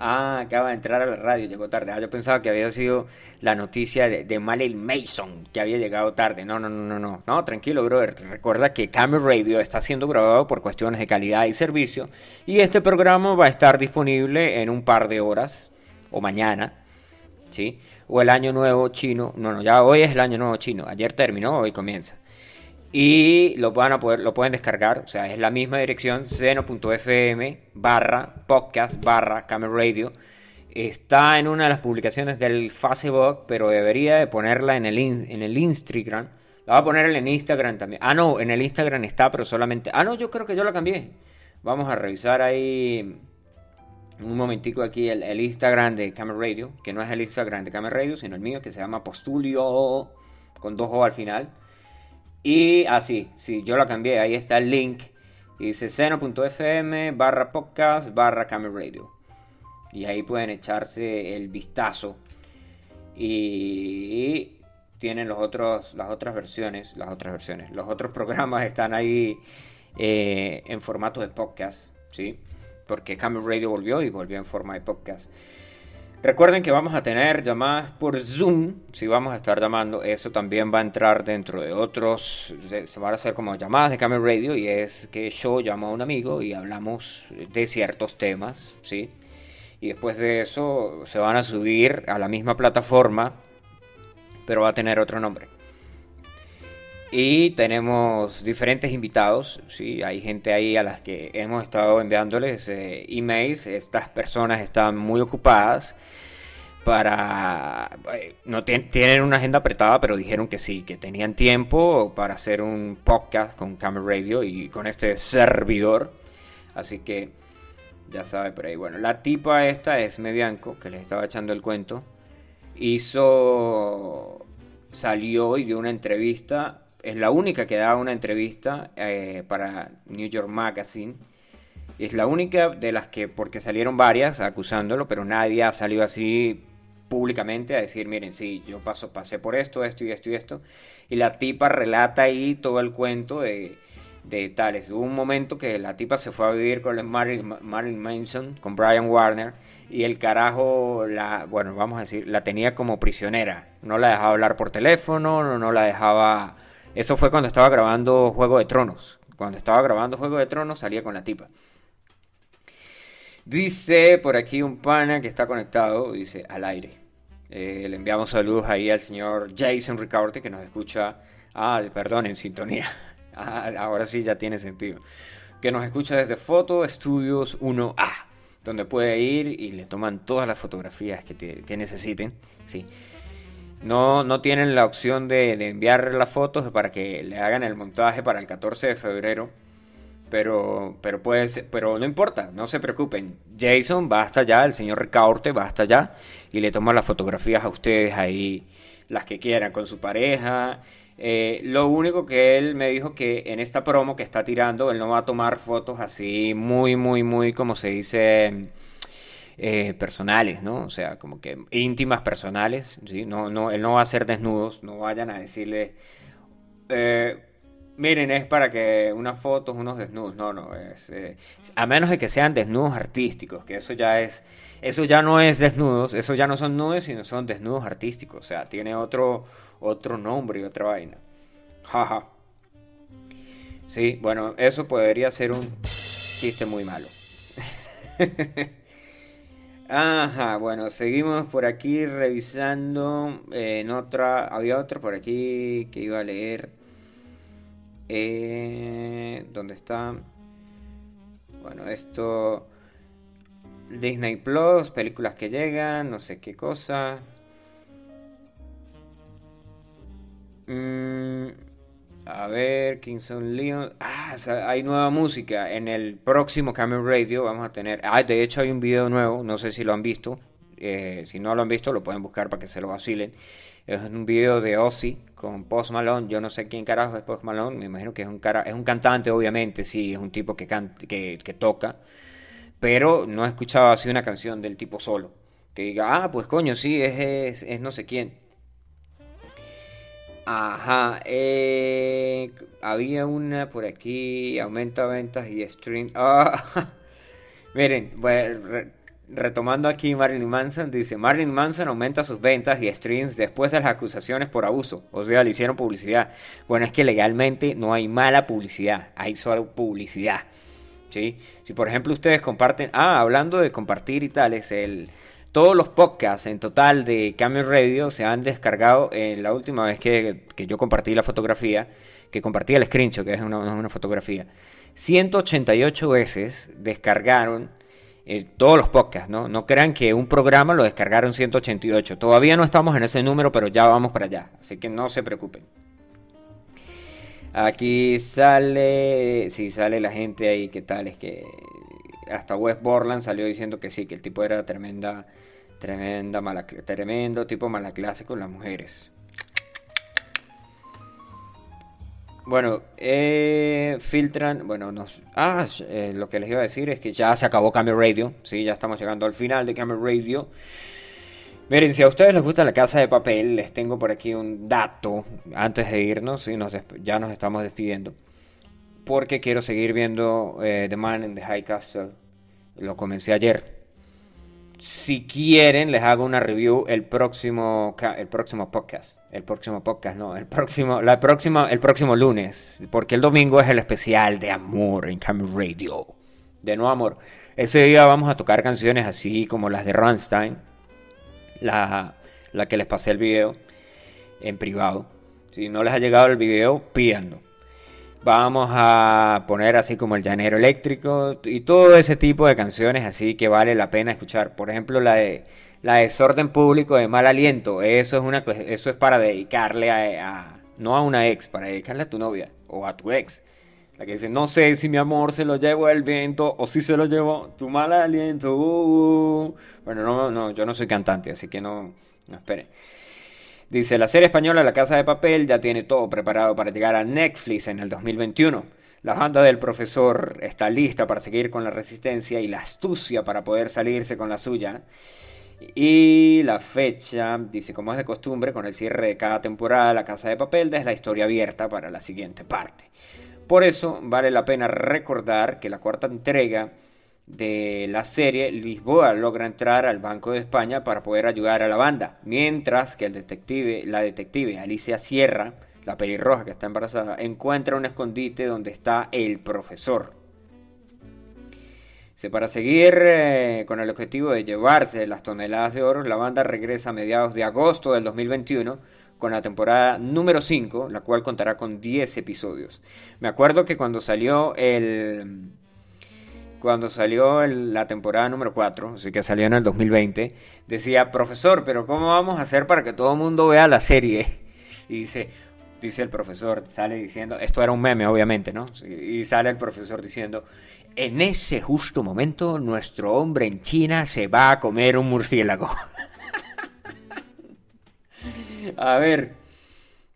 Ah, acaba de entrar a la radio, llegó tarde. Ah, yo pensaba que había sido la noticia de, de Mason, que había llegado tarde. No, no, no, no, no. No, tranquilo, brother. Recuerda que Camera Radio está siendo grabado por cuestiones de calidad y servicio. Y este programa va a estar disponible en un par de horas o mañana. ¿Sí? O el año nuevo chino. No, no, ya hoy es el año nuevo chino. Ayer terminó, hoy comienza. Y lo, van a poder, lo pueden descargar, o sea, es la misma dirección, seno.fm barra podcast barra radio. Está en una de las publicaciones del Facebook, pero debería de ponerla en el, en el Instagram. La va a poner en Instagram también. Ah, no, en el Instagram está, pero solamente... Ah, no, yo creo que yo la cambié. Vamos a revisar ahí un momentico aquí el, el Instagram de Camera Radio, que no es el Instagram de Camera Radio, sino el mío, que se llama Postulio, con dos O al final. Y así, ah, sí, yo la cambié, ahí está el link. Dice seno.fm barra podcast barra. Y ahí pueden echarse el vistazo. Y tienen los otros, las otras versiones, las otras versiones. Los otros programas están ahí eh, en formato de podcast, ¿sí? Porque Camera Radio volvió y volvió en forma de podcast. Recuerden que vamos a tener llamadas por Zoom, si vamos a estar llamando, eso también va a entrar dentro de otros, se van a hacer como llamadas de Camera Radio y es que yo llamo a un amigo y hablamos de ciertos temas, ¿sí? Y después de eso se van a subir a la misma plataforma, pero va a tener otro nombre. Y tenemos diferentes invitados, ¿sí? hay gente ahí a las que hemos estado enviándoles eh, emails, estas personas están muy ocupadas para... Eh, no tienen una agenda apretada, pero dijeron que sí, que tenían tiempo para hacer un podcast con Camera Radio y con este servidor. Así que ya sabe por ahí. Bueno, la tipa esta es Medianco, que les estaba echando el cuento. Hizo... Salió y dio una entrevista es la única que da una entrevista eh, para New York Magazine. Es la única de las que, porque salieron varias acusándolo, pero nadie ha salido así públicamente a decir, miren, sí, yo paso, pasé por esto, esto y esto y esto. Y la tipa relata ahí todo el cuento de, de tales. Hubo un momento que la tipa se fue a vivir con Marilyn, Marilyn Manson, con Brian Warner, y el carajo, la, bueno, vamos a decir, la tenía como prisionera. No la dejaba hablar por teléfono, no, no la dejaba eso fue cuando estaba grabando Juego de Tronos. Cuando estaba grabando Juego de Tronos salía con la tipa. Dice por aquí un pana que está conectado, dice al aire. Eh, le enviamos saludos ahí al señor Jason Ricaurte que nos escucha. Ah, perdón, en sintonía. [laughs] Ah, ahora sí ya tiene sentido. Que nos escucha desde Foto Estudios 1A, donde puede ir y le toman todas las fotografías que, que necesiten. Sí. No, no tienen la opción de, enviar las fotos para que le hagan el montaje para el 14 de febrero. Pero, pero, puede pero no importa, no se preocupen. Jason va hasta allá, el señor Ricaurte va hasta allá y le toma las fotografías a ustedes ahí, las que quieran, con su pareja. Eh, lo único que él me dijo que en esta promo que está tirando, él no va a tomar fotos así muy, muy, muy, como se dice eh, personales, ¿no? O sea, como que íntimas personales, ¿sí? No, no, él no va a hacer desnudos, no vayan a decirle, eh, miren, es para que unas fotos, unos desnudos, no, no, es, eh, a menos de que sean desnudos artísticos, que eso ya es, eso ya no es desnudos, eso ya no son nudes, sino son desnudos artísticos, o sea, tiene otro, otro nombre y otra vaina. Jaja. Sí, bueno, eso podría ser un chiste muy malo. [laughs] Ajá, bueno, seguimos por aquí revisando. Eh, en otra, había otra por aquí que iba a leer. Eh, ¿Dónde está? Bueno, esto. Disney Plus, películas que llegan, no sé qué cosa. Mm, a ver, Kingston Leon. Ah, hay nueva música. En el próximo Camel Radio vamos a tener. Ah, de hecho hay un video nuevo. No sé si lo han visto. Eh, si no lo han visto, lo pueden buscar para que se lo vacilen. Es un video de Ozzy con Post Malone. Yo no sé quién carajo es Post Malone. Me imagino que es un cara, es un cantante, obviamente. Sí, es un tipo que, can- que, toca. Pero no he escuchado así una canción del tipo solo. Que diga, ah, pues coño, sí, es, es no sé quién. Ajá, eh, había una por aquí, aumenta ventas y stream. [laughs] Ah, miren, retomando aquí Marilyn Manson, dice, Marilyn Manson aumenta sus ventas y streams después de las acusaciones por abuso. O sea, le hicieron publicidad. Bueno, es que legalmente no hay mala publicidad, hay solo publicidad. ¿sí? Si por ejemplo ustedes comparten, ah, hablando de compartir y tales, el, todos los podcasts en total de Camel Radio se han descargado en la última vez que, que yo compartí la fotografía, que compartí el screenshot, que es una, fotografía. 188 veces descargaron eh, todos los podcasts, ¿no? No crean que un programa lo descargaron 188. Todavía no estamos en ese número, pero ya vamos para allá. Así que no se preocupen. Aquí sale, sí, sale la gente ahí, ¿qué tal? Es que hasta West Borland salió diciendo que sí, que el tipo era tremenda, tremenda mala, tremendo tipo mala clase con las mujeres. Bueno, eh, filtran, bueno, nos, ah, eh, lo que les iba a decir es que ya se acabó Camel Radio, sí, ya estamos llegando al final de Camel Radio. Miren, si a ustedes les gusta la casa de papel, les tengo por aquí un dato antes de irnos, y nos ya nos estamos despidiendo. Porque quiero seguir viendo eh, The Man in the High Castle. Lo comencé ayer. Si quieren, les hago una review el próximo, el próximo podcast. El próximo podcast, no, el próximo, la próxima, el próximo lunes. Porque el domingo es el especial de amor en Camel Radio. De no amor. Ese día vamos a tocar canciones así como las de Rammstein la, la que les pasé el video en privado. Si no les ha llegado el video, pídanlo. Vamos a poner así como el llanero eléctrico y todo ese tipo de canciones así que vale la pena escuchar. Por ejemplo, la de la desorden público de mal aliento. Eso es una eso es para dedicarle a, no a una ex, para dedicarle a tu novia o a tu ex. La que dice, no sé si mi amor se lo llevó el viento o si se lo llevó tu mal aliento. uh, uh". Bueno, no, no, yo no soy cantante, así que no, no esperen. Dice, la serie española La Casa de Papel ya tiene todo preparado para llegar a Netflix en el 2021. La banda del profesor está lista para seguir con la resistencia y la astucia para poder salirse con la suya. Y la fecha, dice, como es de costumbre, con el cierre de cada temporada, La Casa de Papel deja la historia abierta para la siguiente parte. Por eso vale la pena recordar que la cuarta entrega de la serie, Lisboa logra entrar al Banco de España para poder ayudar a la banda, mientras que el detective, la detective Alicia Sierra, la pelirroja que está embarazada, encuentra un escondite donde está el profesor. Para seguir eh, con el objetivo de llevarse las toneladas de oro, la banda regresa a mediados de agosto del 2021 con la temporada número 5, la cual contará con 10 episodios. Me acuerdo que cuando salió el cuando salió la temporada número 4, así que salió en el 2020, decía, profesor, pero ¿cómo vamos a hacer para que todo el mundo vea la serie? Y dice, dice el profesor, sale diciendo, esto era un meme obviamente, ¿no? Y sale el profesor diciendo, en ese justo momento nuestro hombre en China se va a comer un murciélago. [laughs] a ver,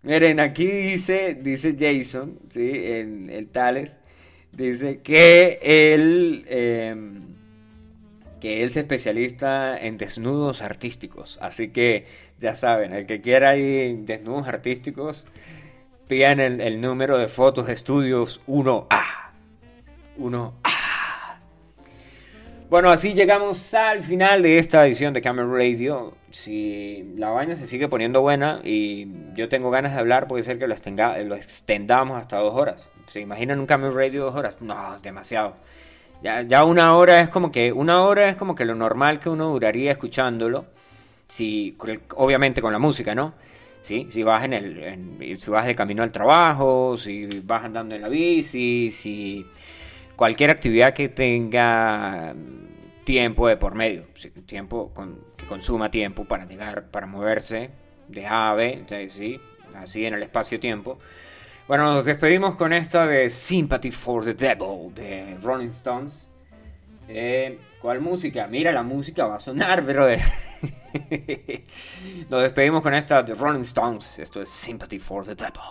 miren, aquí dice, dice Jason, ¿sí? En el Tales, dice que él, em, que él es especialista en desnudos artísticos. Así que ya saben, el que quiera ir desnudos artísticos, pidan el, el número de fotos estudios 1A. 1A. Bueno, así llegamos al final de esta edición de Camera Radio. Si la vaina se sigue poniendo buena y yo tengo ganas de hablar, puede ser que lo, lo extendamos hasta dos horas. ¿Se imaginan un Camera Radio dos horas? No, demasiado. Ya, ya una hora es como que una hora es como que lo normal que uno duraría escuchándolo. Si, obviamente con la música, ¿no? ¿Sí? Si vas en el, si vas de camino al trabajo, si vas andando en la bici, si cualquier actividad que tenga tiempo de por medio, tiempo con- que consuma tiempo para llegar, para moverse de A a B, ¿sí? así en el espacio-tiempo. Bueno, nos despedimos con esta de Sympathy for the Devil de Rolling Stones. Eh, ¿Cuál música? Mira, la música va a sonar, [laughs] brother. Nos despedimos con esta de Rolling Stones. Esto es Sympathy for the Devil.